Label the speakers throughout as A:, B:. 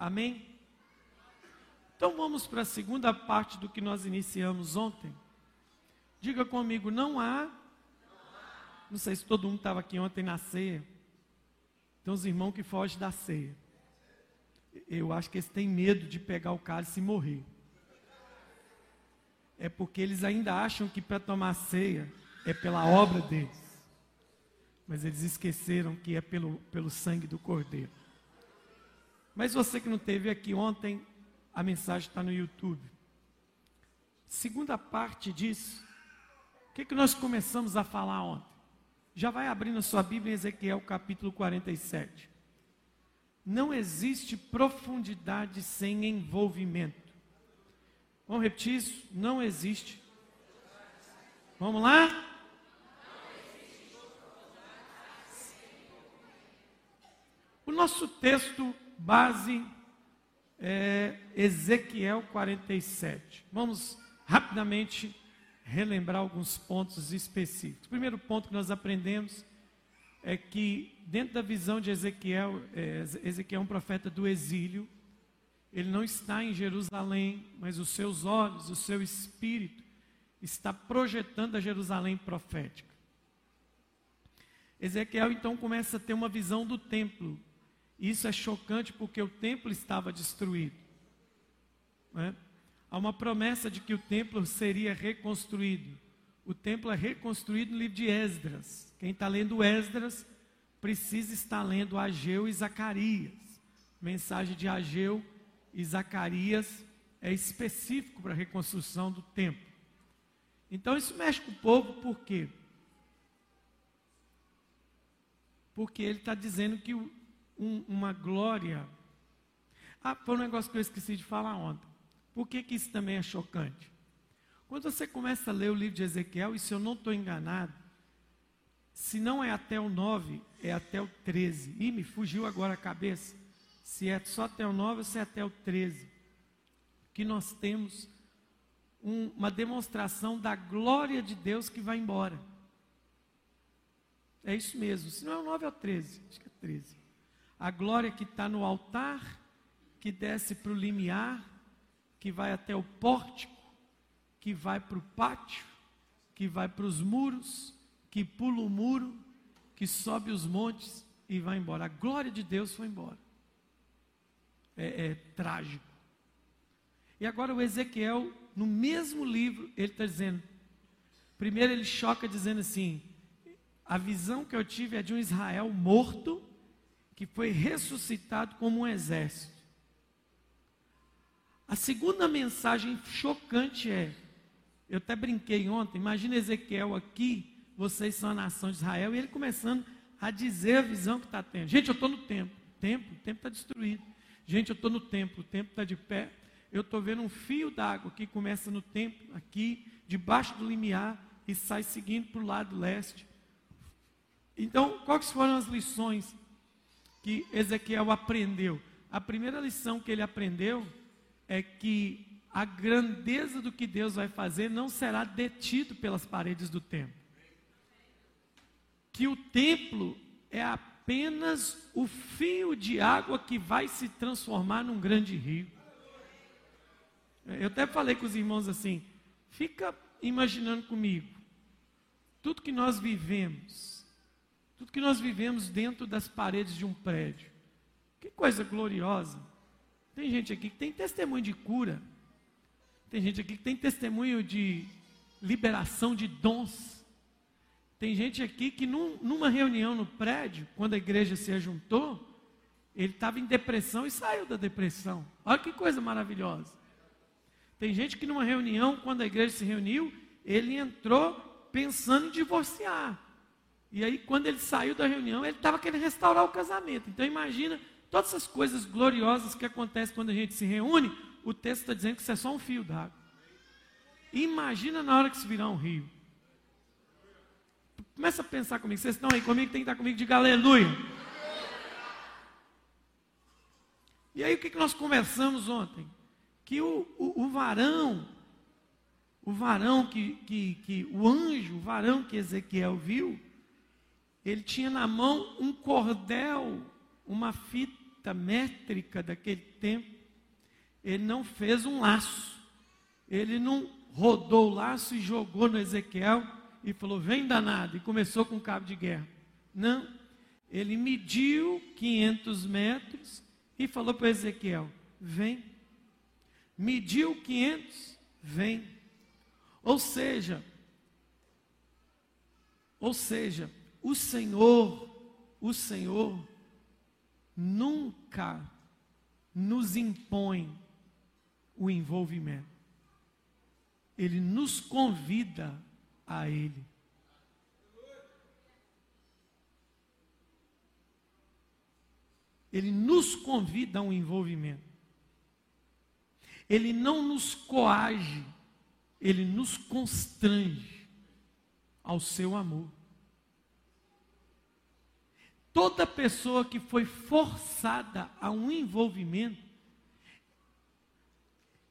A: Amém? Então vamos para a segunda parte do que nós iniciamos ontem. Diga comigo, não há. Não sei se todo mundo estava aqui ontem na ceia. Tem uns irmãos que fogem da ceia. Eu acho que eles têm medo de pegar o cálice e morrer. É porque eles ainda acham que para tomar ceia é pela obra deles. Mas eles esqueceram que é pelo, pelo sangue do Cordeiro. Mas você que não teve aqui ontem, a mensagem está no YouTube. Segunda parte disso, o que, que nós começamos a falar ontem? Já vai abrindo a sua Bíblia em Ezequiel capítulo 47. Não existe profundidade sem envolvimento. Vamos repetir isso? Não existe. Vamos lá? O nosso texto base é Ezequiel 47. Vamos rapidamente relembrar alguns pontos específicos. O primeiro ponto que nós aprendemos é que, dentro da visão de Ezequiel, é, Ezequiel é um profeta do exílio, ele não está em Jerusalém, mas os seus olhos, o seu espírito está projetando a Jerusalém profética. Ezequiel então começa a ter uma visão do templo, isso é chocante porque o templo estava destruído. Né? Há uma promessa de que o templo seria reconstruído. O templo é reconstruído no livro de Esdras. Quem está lendo Esdras precisa estar lendo Ageu e Zacarias. Mensagem de Ageu e Zacarias é específico para a reconstrução do templo. Então isso mexe com o povo por quê? Porque ele está dizendo que o, um, uma glória. Ah, foi um negócio que eu esqueci de falar ontem. Por que, que isso também é chocante? Quando você começa a ler o livro de Ezequiel, e se eu não estou enganado, se não é até o 9, é até o 13. Ih, me fugiu agora a cabeça. Se é só até o 9 ou se é até o 13. Que nós temos um, uma demonstração da glória de Deus que vai embora. É isso mesmo. Se não é o 9 é o 13. Acho que é 13 a glória que está no altar, que desce para o limiar, que vai até o pórtico, que vai para o pátio, que vai para os muros, que pula o muro, que sobe os montes e vai embora. A glória de Deus foi embora. É, é trágico. E agora o Ezequiel, no mesmo livro, ele está dizendo. Primeiro ele choca dizendo assim: a visão que eu tive é de um Israel morto que foi ressuscitado como um exército. A segunda mensagem chocante é: eu até brinquei ontem, imagina Ezequiel aqui, vocês são a nação de Israel, e ele começando a dizer a visão que está tendo. Gente, eu estou no templo, o templo está destruído. Gente, eu estou no templo, o templo está de pé. Eu estou vendo um fio d'água que começa no templo, aqui, debaixo do limiar, e sai seguindo para o lado leste. Então, quais foram as lições que Ezequiel aprendeu? A primeira lição que ele aprendeu é que a grandeza do que Deus vai fazer não será detido pelas paredes do templo. Que o templo é apenas o fio de água que vai se transformar num grande rio. Eu até falei com os irmãos assim: fica imaginando comigo, tudo que nós vivemos, tudo que nós vivemos dentro das paredes de um prédio. Que coisa gloriosa. Tem gente aqui que tem testemunho de cura. Tem gente aqui que tem testemunho de liberação de dons. Tem gente aqui que num, numa reunião no prédio, quando a igreja se juntou, ele estava em depressão e saiu da depressão. Olha que coisa maravilhosa. Tem gente que numa reunião, quando a igreja se reuniu, ele entrou pensando em divorciar. E aí, quando ele saiu da reunião, ele estava querendo restaurar o casamento. Então, imagina todas essas coisas gloriosas que acontecem quando a gente se reúne. O texto está dizendo que isso é só um fio d'água. Imagina na hora que se virar um rio. Começa a pensar comigo. Vocês estão aí comigo, tem que estar comigo. Diga aleluia. E aí, o que, que nós conversamos ontem? Que o, o, o varão, o varão que, que, que, o anjo, o varão que Ezequiel viu, ele tinha na mão um cordel, uma fita, métrica daquele tempo, ele não fez um laço. Ele não rodou o laço e jogou no Ezequiel e falou: vem danado, e começou com cabo de guerra. Não. Ele mediu 500 metros e falou para Ezequiel: vem. Mediu 500, vem. Ou seja, ou seja, o Senhor, o Senhor nunca nos impõe o envolvimento. Ele nos convida a Ele. Ele nos convida a um envolvimento. Ele não nos coage, ele nos constrange ao seu amor. Toda pessoa que foi forçada a um envolvimento,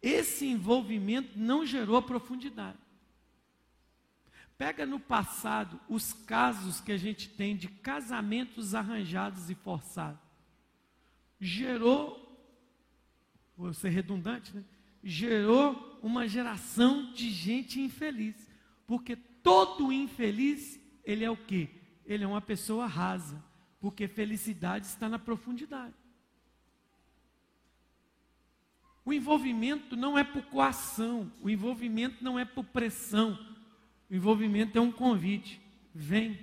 A: esse envolvimento não gerou profundidade. Pega no passado os casos que a gente tem de casamentos arranjados e forçados. Gerou, vou ser redundante, né? gerou uma geração de gente infeliz. Porque todo infeliz, ele é o quê? Ele é uma pessoa rasa. Porque felicidade está na profundidade. O envolvimento não é por coação, o envolvimento não é por pressão, o envolvimento é um convite. Vem.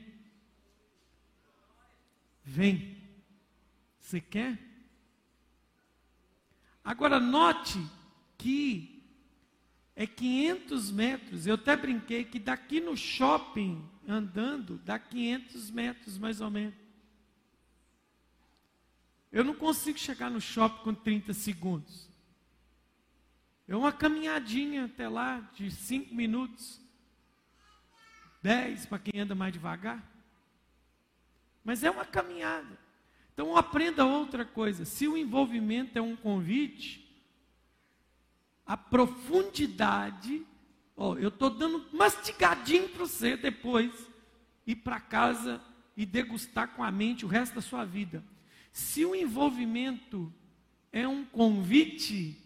A: Vem. Você quer? Agora note que é 500 metros. Eu até brinquei que daqui no shopping, andando, dá 500 metros mais ou menos. Eu não consigo chegar no shopping com 30 segundos. É uma caminhadinha até lá de 5 minutos. 10 para quem anda mais devagar. Mas é uma caminhada. Então aprenda outra coisa. Se o envolvimento é um convite, a profundidade, ó, eu estou dando mastigadinho para você depois ir para casa e degustar com a mente o resto da sua vida. Se o envolvimento é um convite,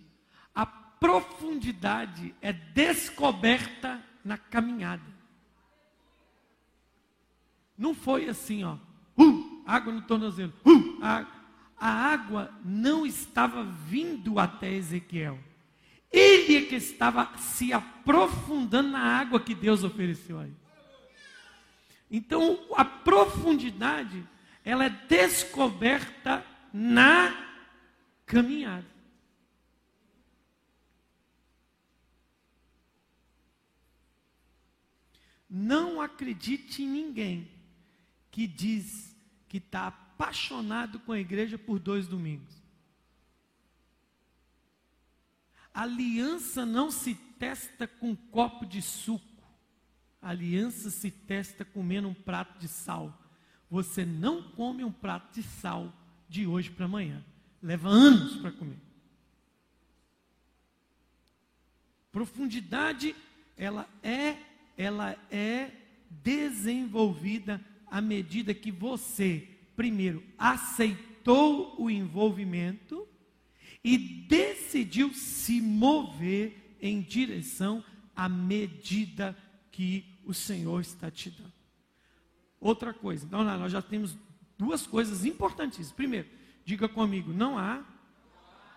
A: a profundidade é descoberta na caminhada. Não foi assim, ó. Uh, água no tornozelo. Uh, a, a água não estava vindo até Ezequiel. Ele é que estava se aprofundando na água que Deus ofereceu a ele. Então, a profundidade, ela é descoberta na caminhada. Não acredite em ninguém que diz que está apaixonado com a igreja por dois domingos. aliança não se testa com um copo de suco. aliança se testa comendo um prato de sal. Você não come um prato de sal de hoje para amanhã. Leva anos para comer. Profundidade, ela é, ela é desenvolvida à medida que você, primeiro, aceitou o envolvimento e decidiu se mover em direção à medida que o Senhor está te dando. Outra coisa, então nós já temos duas coisas importantíssimas. Primeiro, diga comigo: não há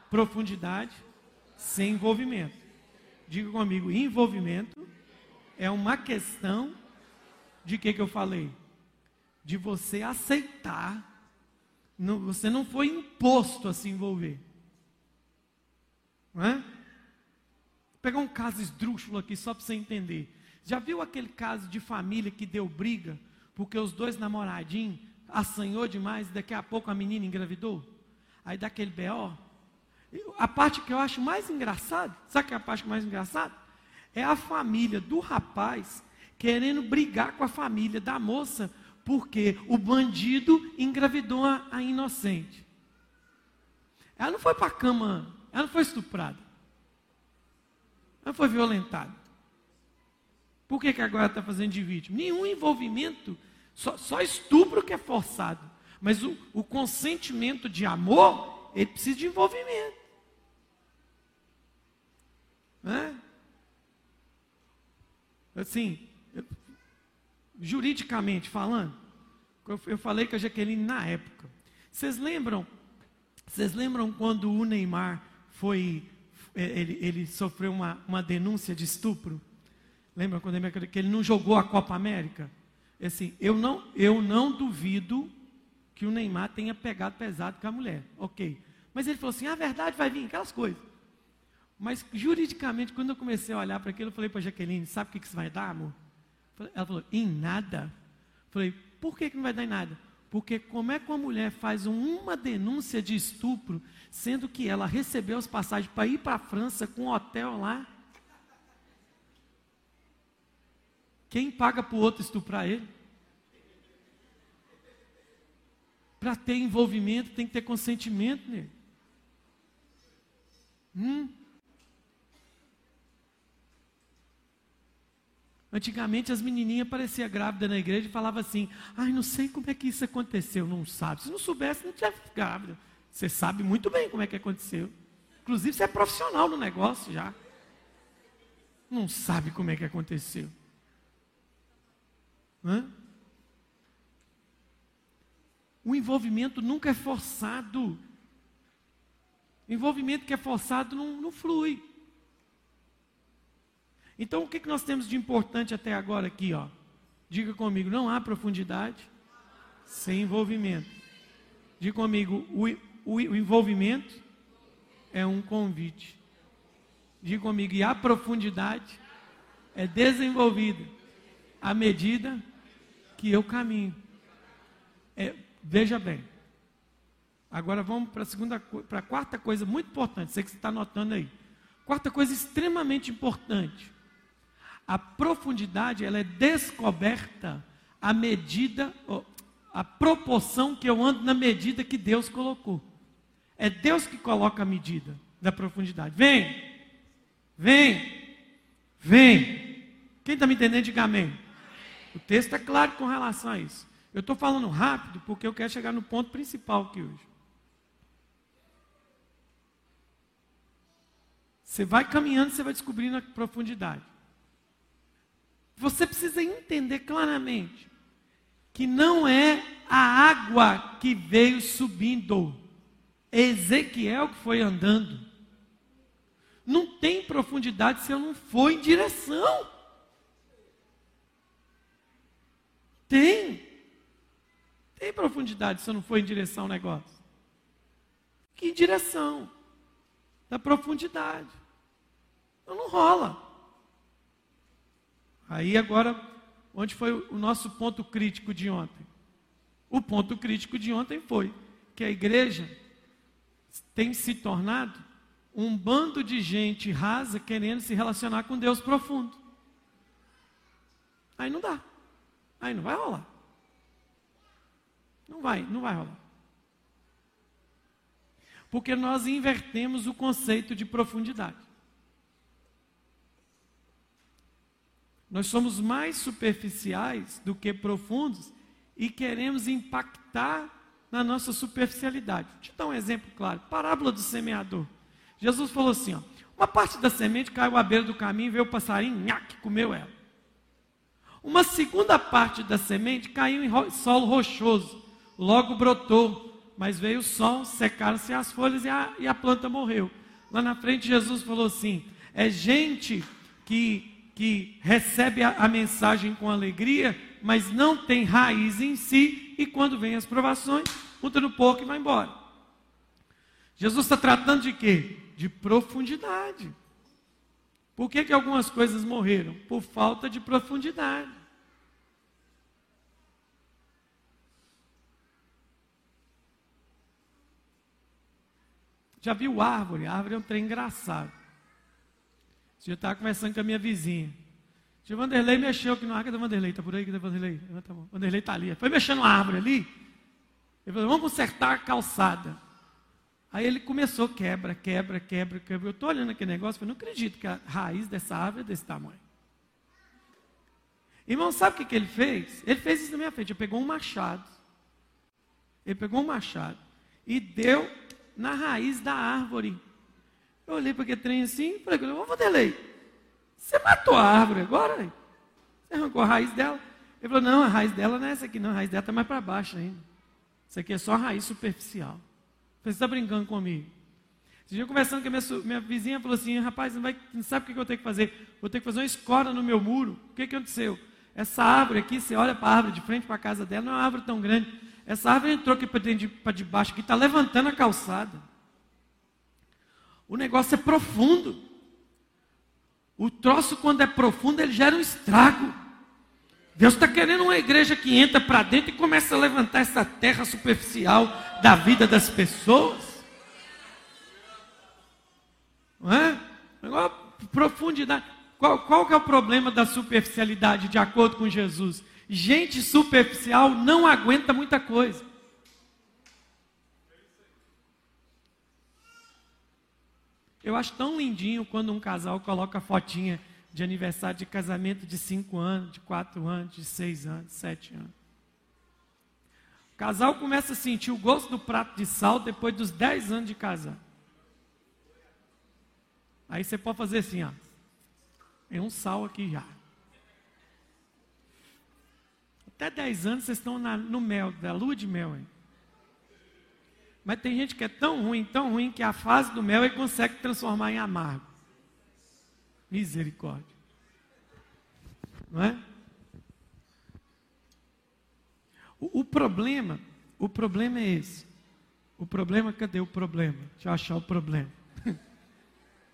A: profundidade sem envolvimento. Diga comigo: envolvimento é uma questão de que, que eu falei? de você aceitar. Você não foi imposto a se envolver. Não é? Vou pegar um caso esdrúxulo aqui só para você entender. Já viu aquele caso de família que deu briga porque os dois namoradinhos assanhou demais daqui a pouco a menina engravidou? Aí dá aquele B.O. A parte que eu acho mais engraçada, sabe que é a parte mais engraçada? É a família do rapaz querendo brigar com a família da moça porque o bandido engravidou a, a inocente. Ela não foi para a cama, ela não foi estuprada. Ela foi violentada. Por que, que agora está fazendo de vítima? Nenhum envolvimento, só, só estupro que é forçado. Mas o, o consentimento de amor ele precisa de envolvimento. Né? Assim, eu, juridicamente falando, eu, eu falei com a Jaqueline na época. Vocês lembram? Vocês lembram quando o Neymar foi, é, ele, ele sofreu uma, uma denúncia de estupro? Lembra quando ele, que ele não jogou a Copa América? Assim, eu não, eu não duvido que o Neymar tenha pegado pesado com a mulher. Ok. Mas ele falou assim: a verdade vai vir, aquelas coisas. Mas juridicamente, quando eu comecei a olhar para aquilo, eu falei para a Jaqueline: sabe o que, que isso vai dar, amor? Ela falou: em nada. Eu falei: por que, que não vai dar em nada? Porque como é que uma mulher faz uma denúncia de estupro, sendo que ela recebeu as passagens para ir para a França com um hotel lá? Quem paga para o outro estuprar ele? Para ter envolvimento, tem que ter consentimento nele. Hum? Antigamente as menininhas pareciam grávidas na igreja e falavam assim: ai, não sei como é que isso aconteceu. Não sabe. Se não soubesse, não tinha grávida. Você sabe muito bem como é que aconteceu. Inclusive, você é profissional no negócio já. Não sabe como é que aconteceu. Hã? O envolvimento nunca é forçado. O envolvimento que é forçado não, não flui. Então, o que, que nós temos de importante até agora aqui? Ó? Diga comigo: não há profundidade sem envolvimento. Diga comigo: o, o, o envolvimento é um convite. Diga comigo: e a profundidade é desenvolvida à medida que eu caminho. É, veja bem. Agora vamos para a segunda, para a quarta coisa muito importante. Sei que você está anotando aí. Quarta coisa extremamente importante. A profundidade ela é descoberta à medida, a proporção que eu ando na medida que Deus colocou. É Deus que coloca a medida da profundidade. Vem, vem, vem. Quem está me entendendo, diga amém. O texto é claro com relação a isso. Eu estou falando rápido porque eu quero chegar no ponto principal aqui hoje. Você vai caminhando, você vai descobrindo a profundidade. Você precisa entender claramente que não é a água que veio subindo, é Ezequiel que foi andando. Não tem profundidade se eu não for em direção. Tem. Tem profundidade se eu não for em direção ao negócio. Que direção? Da profundidade. Então não rola. Aí agora, onde foi o nosso ponto crítico de ontem? O ponto crítico de ontem foi que a igreja tem se tornado um bando de gente rasa querendo se relacionar com Deus profundo. Aí não dá. Aí não vai rolar. Não vai, não vai rolar. Porque nós invertemos o conceito de profundidade. Nós somos mais superficiais do que profundos e queremos impactar na nossa superficialidade. Deixa eu dar um exemplo claro. Parábola do semeador. Jesus falou assim: ó, uma parte da semente caiu à beira do caminho, veio o passarinho, nhaque, comeu ela. Uma segunda parte da semente caiu em solo rochoso, logo brotou, mas veio o sol, secaram-se as folhas e a, e a planta morreu. Lá na frente, Jesus falou assim: é gente que, que recebe a, a mensagem com alegria, mas não tem raiz em si, e quando vem as provações, junta no pouco e vai embora. Jesus está tratando de quê? De profundidade. Por que, que algumas coisas morreram? Por falta de profundidade. Já viu árvore? A árvore é um trem engraçado. Eu estava conversando com a minha vizinha. O Vanderlei mexeu aqui na árvore. Cadê Vanderlei? Está por aí? Cadê Vanderlei? Levanta a mão. Vanderlei está ali. Foi mexendo na árvore ali. Ele falou, vamos consertar a calçada. Aí ele começou, quebra, quebra, quebra, quebra. Eu estou olhando aquele negócio, eu não acredito que a raiz dessa árvore é desse tamanho. Irmão, sabe o que, que ele fez? Ele fez isso na minha frente. Ele pegou um machado. Ele pegou um machado e deu na raiz da árvore. Eu olhei para aquele trem assim e falei, ô Vanderlei, você matou a árvore agora? Você arrancou a raiz dela? Ele falou, não, a raiz dela não é essa aqui, não, a raiz dela está mais para baixo ainda. Isso aqui é só raiz superficial. Você está brincando comigo? Esse dia conversando com a minha, minha vizinha, falou assim, rapaz, não, vai, não sabe o que eu tenho que fazer? Vou ter que fazer uma escola no meu muro. O que, que aconteceu? Essa árvore aqui, você olha para a árvore de frente para a casa dela, não é uma árvore tão grande. Essa árvore entrou aqui para debaixo, aqui está levantando a calçada. O negócio é profundo. O troço, quando é profundo, ele gera um estrago. Deus está querendo uma igreja que entra para dentro e começa a levantar essa terra superficial da vida das pessoas. Não é? Profundidade. Qual, qual que é o problema da superficialidade, de acordo com Jesus? Gente superficial não aguenta muita coisa. Eu acho tão lindinho quando um casal coloca fotinha de aniversário de casamento de 5 anos, de 4 anos, de 6 anos, de 7 anos. O casal começa a sentir o gosto do prato de sal depois dos 10 anos de casar. Aí você pode fazer assim, ó. Tem um sal aqui já. Até 10 anos vocês estão na, no mel, da lua de mel. Hein? Mas tem gente que é tão ruim, tão ruim, que a fase do mel ele consegue transformar em amargo. Misericórdia. Não é? O, o, problema, o problema é esse. O problema, cadê o problema? Deixa eu achar o problema. Deixa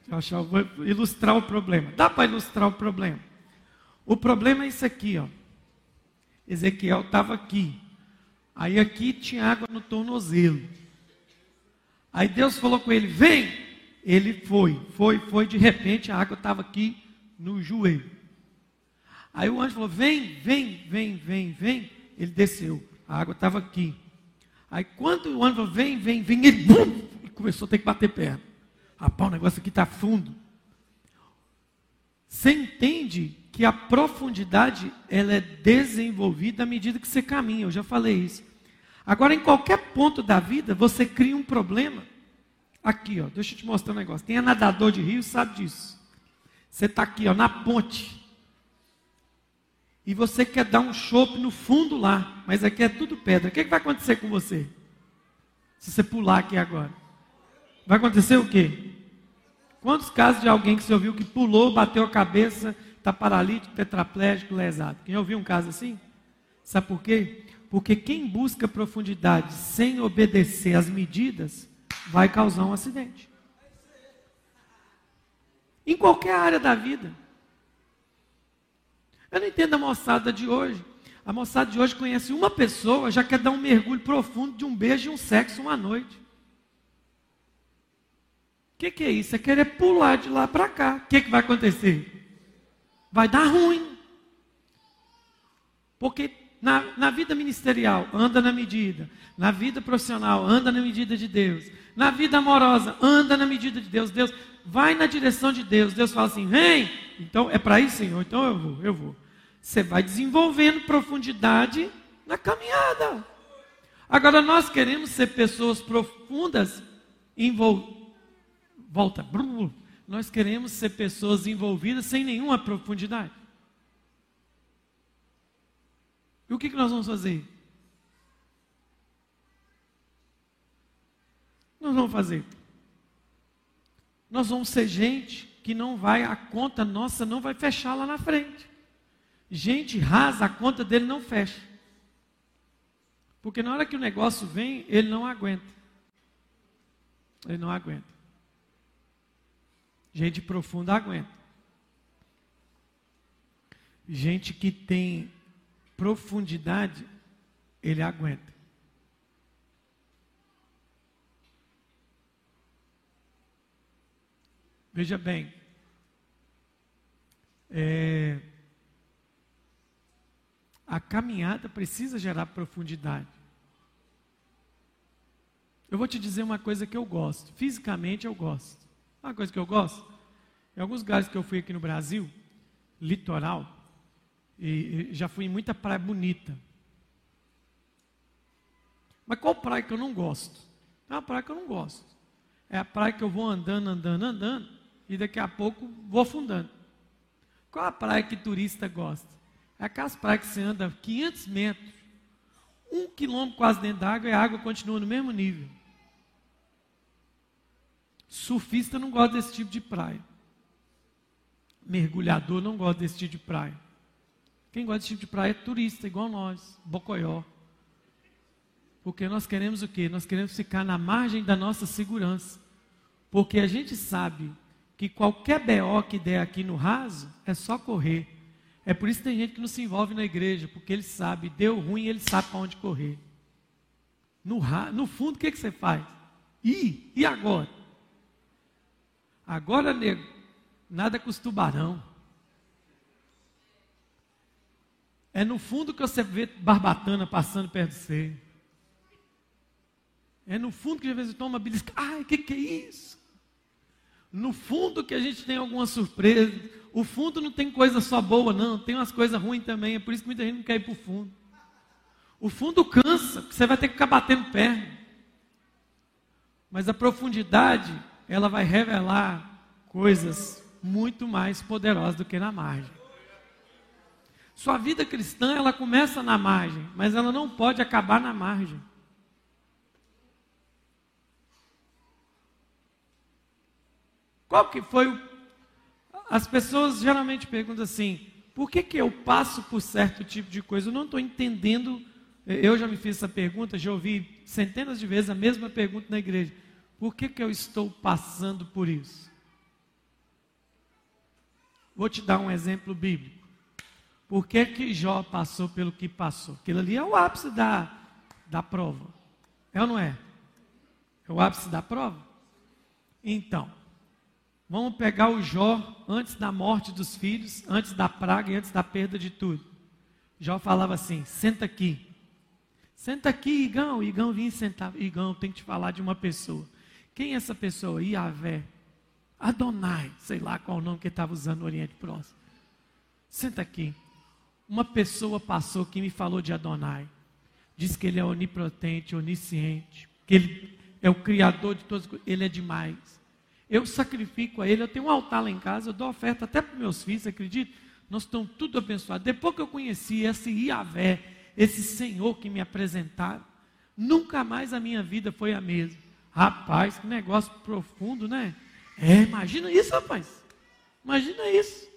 A: eu achar, vou ilustrar o problema. Dá para ilustrar o problema. O problema é isso aqui, ó. Ezequiel estava aqui. Aí aqui tinha água no tornozelo. Aí Deus falou com ele: Vem! Ele foi, foi, foi. De repente a água estava aqui no joelho. Aí o anjo falou: Vem, vem, vem, vem, vem. Ele desceu. A água estava aqui. Aí quando o anjo falou: Vem, vem, vem, ele bum, começou a ter que bater perna. Rapaz, o negócio aqui está fundo. Você entende que a profundidade ela é desenvolvida à medida que você caminha. Eu já falei isso. Agora, em qualquer ponto da vida, você cria um problema. Aqui, ó, deixa eu te mostrar um negócio. Quem é nadador de rio sabe disso. Você está aqui, ó, na ponte. E você quer dar um chope no fundo lá, mas aqui é tudo pedra. O que, que vai acontecer com você? Se você pular aqui agora. Vai acontecer o quê? Quantos casos de alguém que você ouviu que pulou, bateu a cabeça, está paralítico, tetraplégico, lesado? Quem ouviu um caso assim? Sabe por quê? Porque quem busca profundidade sem obedecer às medidas vai causar um acidente. Em qualquer área da vida. Eu não entendo a moçada de hoje. A moçada de hoje conhece uma pessoa, já quer dar um mergulho profundo de um beijo e um sexo uma noite. O que, que, é isso? É querer pular de lá para cá. O que, que vai acontecer? Vai dar ruim. Porque na, na vida ministerial, anda na medida. Na vida profissional, anda na medida de Deus. Na vida amorosa, anda na medida de Deus. Deus vai na direção de Deus. Deus fala assim: vem. Então é para isso, Senhor. Então eu vou, eu vou. Você vai desenvolvendo profundidade na caminhada. Agora nós queremos ser pessoas profundas, envol... volta, nós queremos ser pessoas envolvidas sem nenhuma profundidade. E o que, que nós vamos fazer? Nós vamos fazer. Nós vamos ser gente que não vai, a conta nossa não vai fechar lá na frente. Gente rasa, a conta dele não fecha. Porque na hora que o negócio vem, ele não aguenta. Ele não aguenta. Gente profunda aguenta. Gente que tem profundidade, ele aguenta. Veja bem, é, a caminhada precisa gerar profundidade. Eu vou te dizer uma coisa que eu gosto. Fisicamente eu gosto. Uma coisa que eu gosto. Em alguns lugares que eu fui aqui no Brasil, litoral, e, e já fui em muita praia bonita. Mas qual praia que eu não gosto? É uma praia que eu não gosto. É a praia que eu vou andando, andando, andando, e daqui a pouco vou afundando. Qual a praia que turista gosta? É aquelas praias que você anda 500 metros, um quilômetro quase dentro da água e a água continua no mesmo nível. Surfista não gosta desse tipo de praia. Mergulhador não gosta desse tipo de praia. Quem gosta desse tipo de praia é turista, igual nós, bocoió. Porque nós queremos o quê? Nós queremos ficar na margem da nossa segurança. Porque a gente sabe que qualquer BO que der aqui no raso é só correr. É por isso que tem gente que não se envolve na igreja, porque ele sabe, deu ruim, ele sabe para onde correr. No, no fundo, o que, que você faz? Ih, e agora? Agora, nego, nada com os tubarão. É no fundo que você vê barbatana passando perto de você. É no fundo que às vezes toma belisca. Ai, o que, que é isso? No fundo que a gente tem alguma surpresa. O fundo não tem coisa só boa, não. Tem umas coisas ruins também. É por isso que muita gente não quer ir para o fundo. O fundo cansa, você vai ter que ficar batendo perna. Mas a profundidade ela vai revelar coisas muito mais poderosas do que na margem. Sua vida cristã, ela começa na margem, mas ela não pode acabar na margem. Qual que foi o... As pessoas geralmente perguntam assim, por que, que eu passo por certo tipo de coisa? Eu não estou entendendo. Eu já me fiz essa pergunta, já ouvi centenas de vezes a mesma pergunta na igreja. Por que, que eu estou passando por isso? Vou te dar um exemplo bíblico. Por que, que Jó passou pelo que passou? Aquilo ali é o ápice da, da prova. É ou não é? É o ápice da prova? Então, vamos pegar o Jó antes da morte dos filhos, antes da praga e antes da perda de tudo. Jó falava assim: senta aqui. Senta aqui, Igão. Igão vinha sentar. Igão, tem que te falar de uma pessoa. Quem é essa pessoa? Iavé. Adonai, sei lá qual o nome que ele estava usando no Oriente Próximo. Senta aqui. Uma pessoa passou que me falou de Adonai. Diz que ele é onipotente, onisciente, que ele é o criador de todas as coisas. Ele é demais. Eu sacrifico a ele, eu tenho um altar lá em casa, eu dou oferta até para meus filhos, acredito? Nós estamos tudo abençoados. Depois que eu conheci esse Iavé, esse Senhor que me apresentaram, nunca mais a minha vida foi a mesma. Rapaz, que negócio profundo, né? É, imagina isso, rapaz. Imagina isso.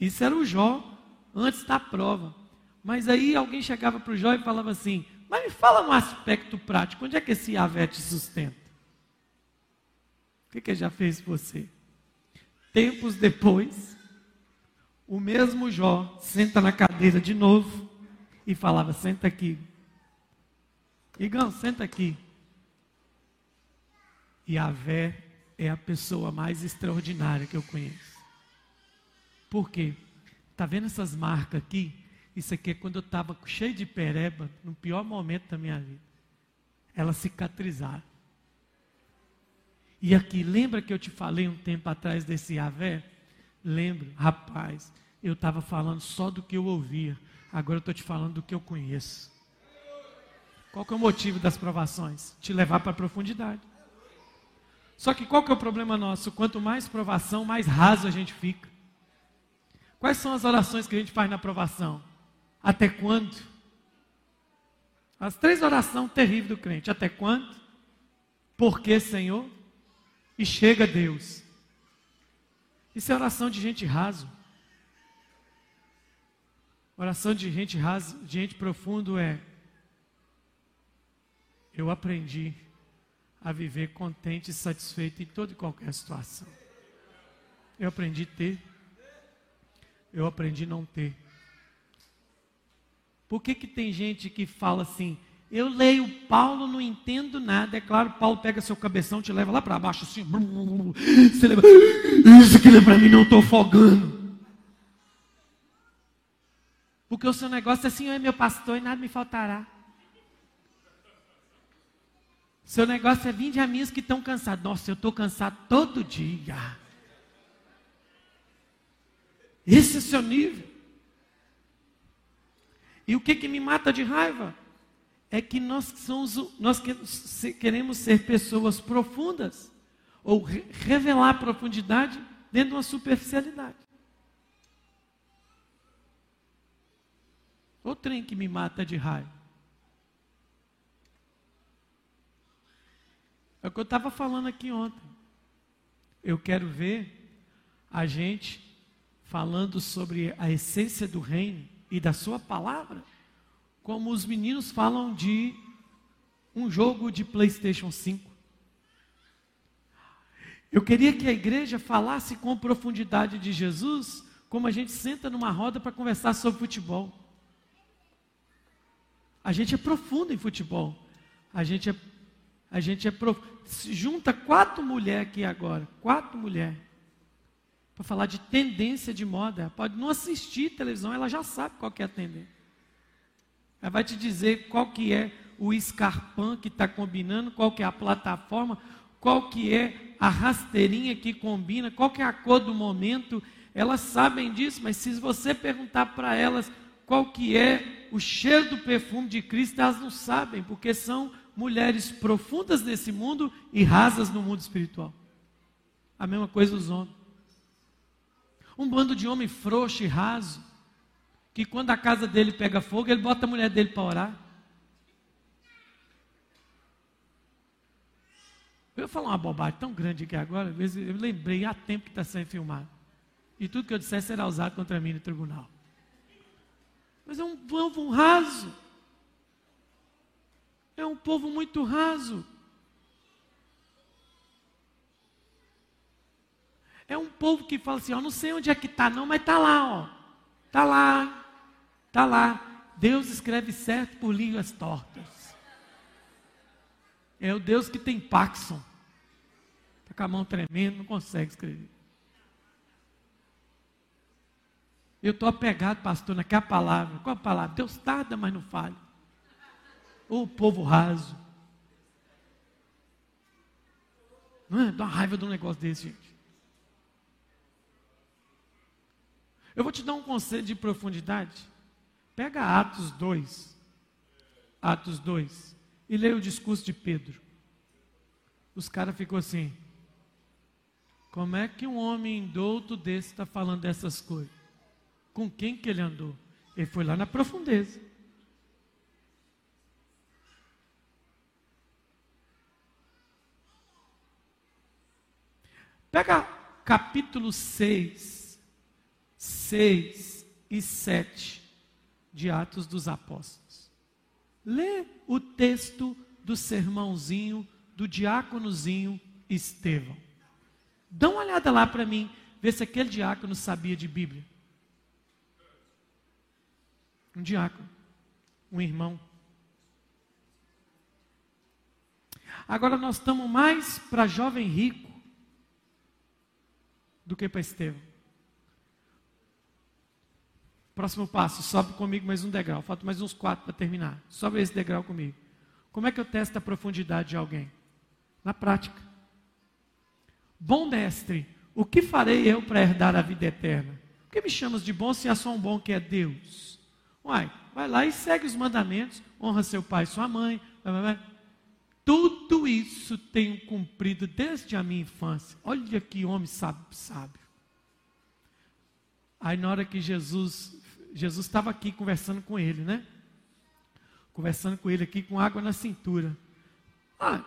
A: Isso era o Jó antes da prova. Mas aí alguém chegava para o Jó e falava assim: Mas me fala um aspecto prático, onde é que esse Yahvé te sustenta? O que, que ele já fez você? Tempos depois, o mesmo Jó senta na cadeira de novo e falava: Senta aqui. Igão, senta aqui. Yahvé é a pessoa mais extraordinária que eu conheço. Por quê? Está vendo essas marcas aqui? Isso aqui é quando eu estava cheio de pereba, no pior momento da minha vida. Elas cicatrizaram. E aqui, lembra que eu te falei um tempo atrás desse Yahvé? Lembro, rapaz, eu estava falando só do que eu ouvia. Agora eu estou te falando do que eu conheço. Qual que é o motivo das provações? Te levar para a profundidade. Só que qual que é o problema nosso? Quanto mais provação, mais raso a gente fica. Quais são as orações que a gente faz na provação? Até quando? As três orações terríveis do crente. Até quando? Por que, Senhor? E chega Deus. Isso é oração de gente raso. Oração de gente raso, de gente profundo é eu aprendi a viver contente e satisfeito em toda e qualquer situação. Eu aprendi a ter, eu aprendi a não ter. Por que, que tem gente que fala assim, eu leio Paulo, não entendo nada. É claro, Paulo pega seu cabeção, te leva lá para baixo, assim. Você leva, isso é para mim, não estou fogando. Porque o seu negócio é assim, é meu pastor e nada me faltará. Seu negócio é vir de amigos que estão cansados. Nossa, eu estou cansado todo dia. Esse é o seu nível. E o que, que me mata de raiva? É que nós, somos, nós queremos ser pessoas profundas, ou revelar profundidade dentro de uma superficialidade. O trem que me mata de raiva. É o que eu estava falando aqui ontem. Eu quero ver a gente falando sobre a essência do reino e da sua palavra, como os meninos falam de um jogo de PlayStation 5. Eu queria que a igreja falasse com profundidade de Jesus, como a gente senta numa roda para conversar sobre futebol. A gente é profundo em futebol. A gente é, a gente é prof... junta quatro mulheres aqui agora, quatro mulheres, para falar de tendência de moda. Pode não assistir televisão, ela já sabe qual é a tendência. Ela vai te dizer qual que é o escarpão que está combinando, qual que é a plataforma, qual que é a rasteirinha que combina, qual que é a cor do momento. Elas sabem disso, mas se você perguntar para elas qual que é o cheiro do perfume de Cristo, elas não sabem, porque são mulheres profundas nesse mundo e rasas no mundo espiritual. A mesma coisa os homens. Um bando de homem frouxo e raso, que quando a casa dele pega fogo, ele bota a mulher dele para orar. Eu ia falar uma bobagem tão grande aqui agora, eu lembrei há tempo que está sendo filmado. E tudo que eu dissesse será usado contra mim no tribunal. Mas é um povo raso. É um povo muito raso. É um povo que fala assim, ó, não sei onde é que está não, mas está lá, ó. Está lá, está lá. Deus escreve certo por línguas tortas. É o Deus que tem Paxson com a mão tremendo, não consegue escrever. Eu estou apegado, pastor, naquela palavra. Qual a palavra? Deus tarda, mas não falha. O povo raso. Não é? Dá uma raiva de um negócio desse, gente. Eu vou te dar um conselho de profundidade. Pega Atos 2. Atos 2. E leia o discurso de Pedro. Os caras ficam assim. Como é que um homem douto desse está falando dessas coisas? Com quem que ele andou? Ele foi lá na profundeza. Pega capítulo 6, 6 e 7 de Atos dos Apóstolos. Lê o texto do sermãozinho do diáconozinho Estevão. Dá uma olhada lá para mim, ver se aquele diácono sabia de Bíblia. Um diácono, um irmão. Agora nós estamos mais para jovem rico do que para Estevão. Próximo passo, sobe comigo mais um degrau. Falta mais uns quatro para terminar. Sobe esse degrau comigo. Como é que eu testo a profundidade de alguém? Na prática. Bom mestre, o que farei eu para herdar a vida eterna? Por que me chamas de bom se há só um bom que é Deus? Uai, vai lá e segue os mandamentos, honra seu pai e sua mãe. Tudo isso tenho cumprido desde a minha infância. Olha que homem sábio. sábio. Aí na hora que Jesus, Jesus estava aqui conversando com ele, né? Conversando com ele aqui com água na cintura. Ah,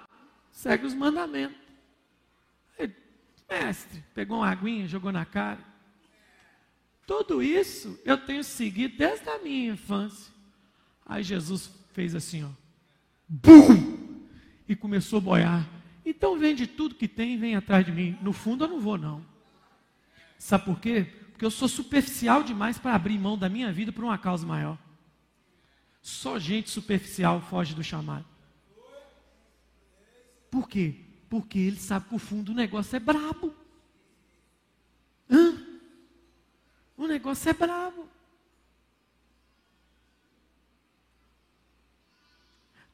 A: segue os mandamentos. Mestre, pegou uma aguinha, jogou na cara. Tudo isso eu tenho seguido desde a minha infância. Aí Jesus fez assim, ó. Bum! E começou a boiar. Então vende tudo que tem e vem atrás de mim. No fundo eu não vou, não. Sabe por quê? Porque eu sou superficial demais para abrir mão da minha vida por uma causa maior. Só gente superficial foge do chamado. Por quê? Porque ele sabe que o fundo do negócio é brabo. Hã? O negócio é brabo.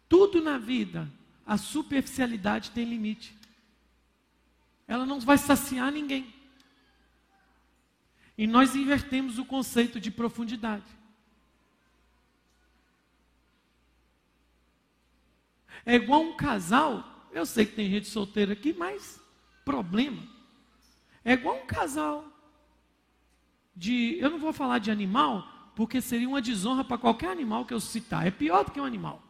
A: Tudo na vida, a superficialidade tem limite. Ela não vai saciar ninguém. E nós invertemos o conceito de profundidade. É igual um casal. Eu sei que tem gente solteira aqui, mas problema. É igual um casal de. Eu não vou falar de animal, porque seria uma desonra para qualquer animal que eu citar. É pior do que um animal.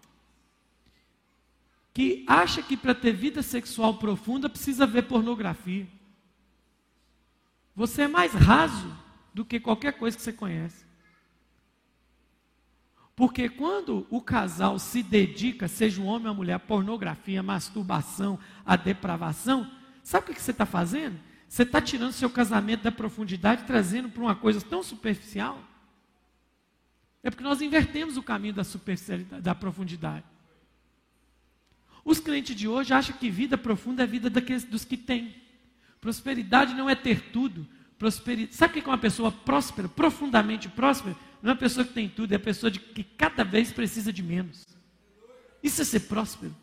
A: Que acha que para ter vida sexual profunda precisa ver pornografia. Você é mais raso do que qualquer coisa que você conhece. Porque quando o casal se dedica, seja um homem ou uma mulher, a pornografia, a masturbação, a depravação, sabe o que você está fazendo? Você está tirando seu casamento da profundidade, trazendo para uma coisa tão superficial. É porque nós invertemos o caminho da superficialidade, da profundidade. Os clientes de hoje acham que vida profunda é a vida daqueles, dos que têm. Prosperidade não é ter tudo. Prosperidade. Sabe o que é uma pessoa próspera, profundamente próspera? Não é uma pessoa que tem tudo, é a pessoa de, que cada vez precisa de menos. Isso é ser próspero.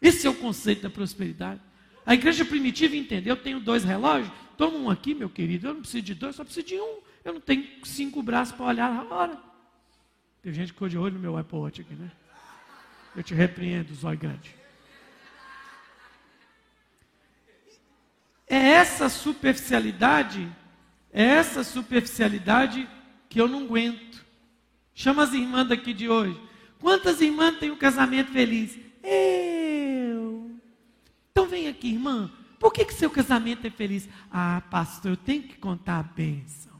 A: Esse é o conceito da prosperidade. A igreja primitiva entendeu: eu tenho dois relógios, toma um aqui, meu querido. Eu não preciso de dois, só preciso de um. Eu não tenho cinco braços para olhar a hora. Tem gente que ficou de olho no meu Apple Watch aqui, né? Eu te repreendo, zóio grande. É essa superficialidade, é essa superficialidade que eu não aguento. Chama as irmãs daqui de hoje. Quantas irmãs têm um casamento feliz? Eu. Então vem aqui, irmã. Por que, que seu casamento é feliz? Ah, pastor, eu tenho que contar a bênção.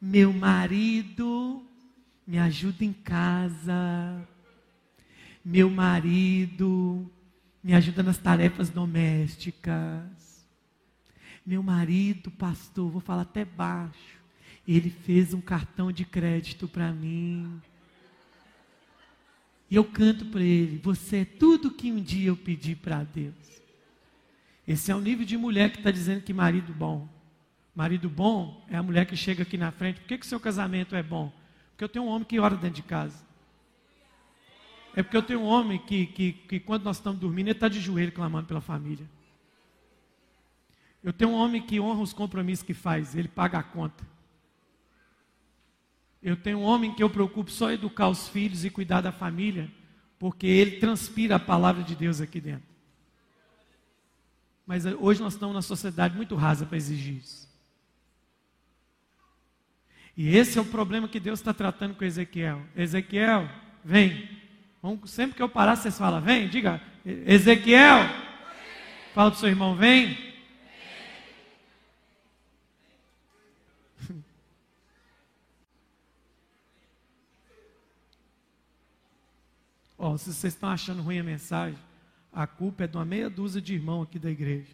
A: Meu marido me ajuda em casa. Meu marido me ajuda nas tarefas domésticas. Meu marido, pastor, vou falar até baixo ele fez um cartão de crédito para mim. E eu canto para ele: Você é tudo que um dia eu pedi para Deus. Esse é o nível de mulher que está dizendo que marido bom. Marido bom é a mulher que chega aqui na frente. Por que, que seu casamento é bom? Porque eu tenho um homem que ora dentro de casa. É porque eu tenho um homem que, que, que quando nós estamos dormindo, ele está de joelho clamando pela família. Eu tenho um homem que honra os compromissos que faz, ele paga a conta. Eu tenho um homem que eu preocupo só educar os filhos e cuidar da família, porque ele transpira a palavra de Deus aqui dentro. Mas eh, hoje nós estamos na sociedade muito rasa para exigir isso. E esse é o problema que Deus está tratando com Ezequiel. Ezequiel, vem. Sempre que eu parar, vocês falam, vem, diga, Ezequiel. Fala para o seu irmão, vem. Oh, se vocês estão achando ruim a mensagem, a culpa é de uma meia dúzia de irmãos aqui da igreja.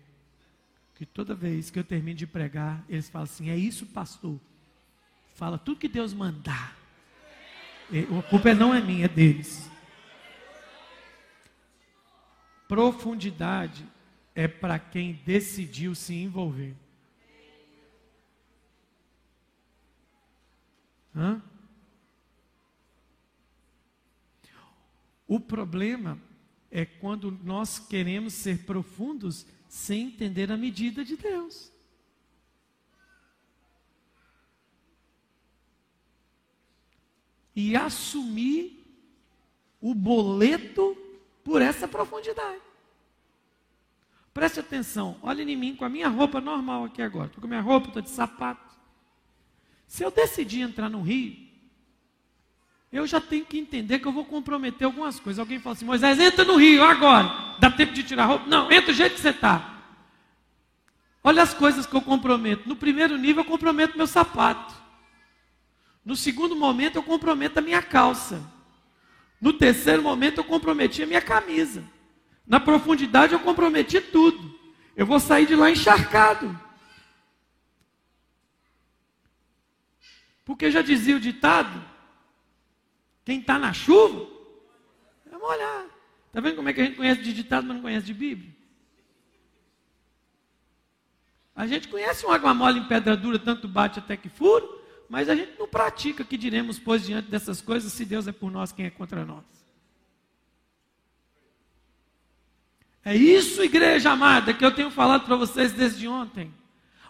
A: Que toda vez que eu termino de pregar, eles falam assim: é isso, pastor. Fala tudo que Deus mandar. A culpa não é minha, é deles. Profundidade é para quem decidiu se envolver. Hã? O problema é quando nós queremos ser profundos sem entender a medida de Deus. E assumir o boleto por essa profundidade. Preste atenção, olhe em mim com a minha roupa normal aqui agora. Estou com a minha roupa, estou de sapato. Se eu decidir entrar no rio, eu já tenho que entender que eu vou comprometer algumas coisas. Alguém fala assim, Moisés, entra no rio agora. Dá tempo de tirar a roupa? Não, entra do jeito que você está. Olha as coisas que eu comprometo. No primeiro nível, eu comprometo meu sapato. No segundo momento, eu comprometo a minha calça. No terceiro momento, eu comprometi a minha camisa. Na profundidade, eu comprometi tudo. Eu vou sair de lá encharcado. Porque já dizia o ditado: quem está na chuva, é molhar. Está vendo como é que a gente conhece de ditado, mas não conhece de Bíblia? A gente conhece um água mole em pedra dura, tanto bate até que fura, mas a gente não pratica que diremos, pois, diante dessas coisas, se Deus é por nós, quem é contra nós? É isso, igreja amada, que eu tenho falado para vocês desde ontem.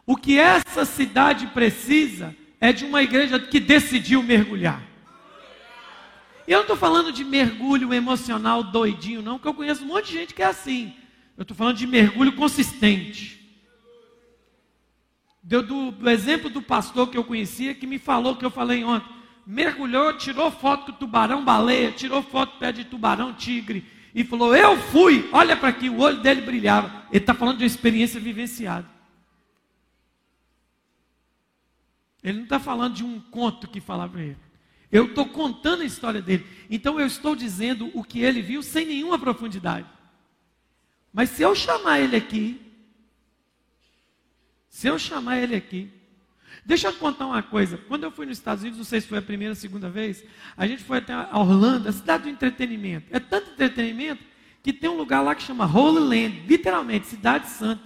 A: O que essa cidade precisa é de uma igreja que decidiu mergulhar. E eu não estou falando de mergulho emocional doidinho, não, porque eu conheço um monte de gente que é assim. Eu estou falando de mergulho consistente. Do, do, exemplo do pastor que eu conhecia, que me falou que eu falei ontem. Mergulhou, tirou foto com tubarão baleia, tirou foto pé de tubarão tigre. E falou: Eu fui, olha para aqui, o olho dele brilhava. Ele está falando de uma experiência vivenciada. Ele não está falando de um conto que falava ele. Eu estou contando a história dele. Então eu estou dizendo o que ele viu sem nenhuma profundidade. Mas se eu chamar ele aqui, se eu chamar ele aqui, deixa eu contar uma coisa. Quando eu fui nos Estados Unidos, não sei se foi a primeira ou segunda vez, a gente foi até a Orlando, a cidade do entretenimento. É tanto entretenimento que tem um lugar lá que chama Holy Land, literalmente, cidade santa,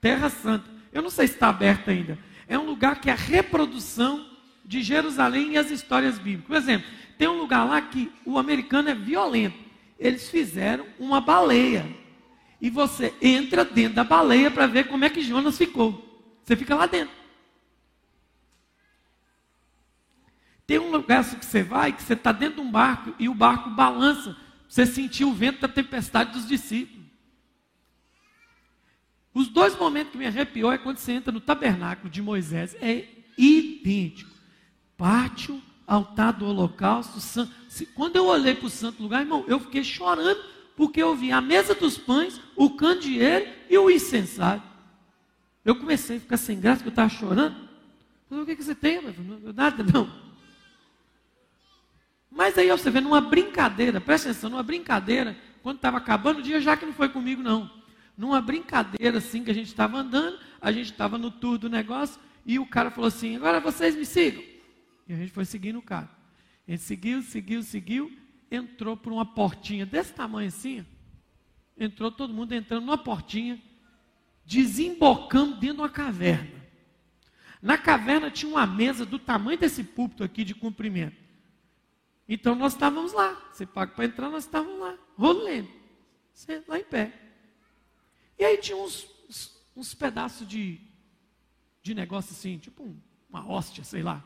A: terra santa. Eu não sei se está aberto ainda. É um lugar que é a reprodução de Jerusalém e as histórias bíblicas. Por exemplo, tem um lugar lá que o americano é violento. Eles fizeram uma baleia. E você entra dentro da baleia para ver como é que Jonas ficou. Você fica lá dentro. Tem um lugar que você vai, que você está dentro de um barco e o barco balança. Você sentiu o vento da tempestade dos discípulos. Os dois momentos que me arrepiou é quando você entra no tabernáculo de Moisés. É idêntico pátio, altar do holocausto. San... Quando eu olhei para o santo lugar, irmão, eu fiquei chorando, porque eu vi a mesa dos pães, o candeeiro e o incensário. Eu comecei a ficar sem graça, porque eu estava chorando. Falei, o que, que você tem? Falei, Nada, não. Mas aí você vê, numa brincadeira, presta atenção, numa brincadeira, quando estava acabando o dia, já que não foi comigo, não. Numa brincadeira assim que a gente estava andando, a gente estava no tour do negócio, e o cara falou assim: agora vocês me sigam. E a gente foi seguindo o cara. A gente seguiu, seguiu, seguiu, entrou por uma portinha desse tamanho assim. Entrou todo mundo entrando numa portinha, desembocando dentro de uma caverna. Na caverna tinha uma mesa do tamanho desse púlpito aqui de comprimento. Então nós estávamos lá. Você paga para entrar, nós estávamos lá, rolando, lá em pé. E aí tinha uns, uns, uns pedaços de, de negócio assim, tipo um, uma hóstia, sei lá.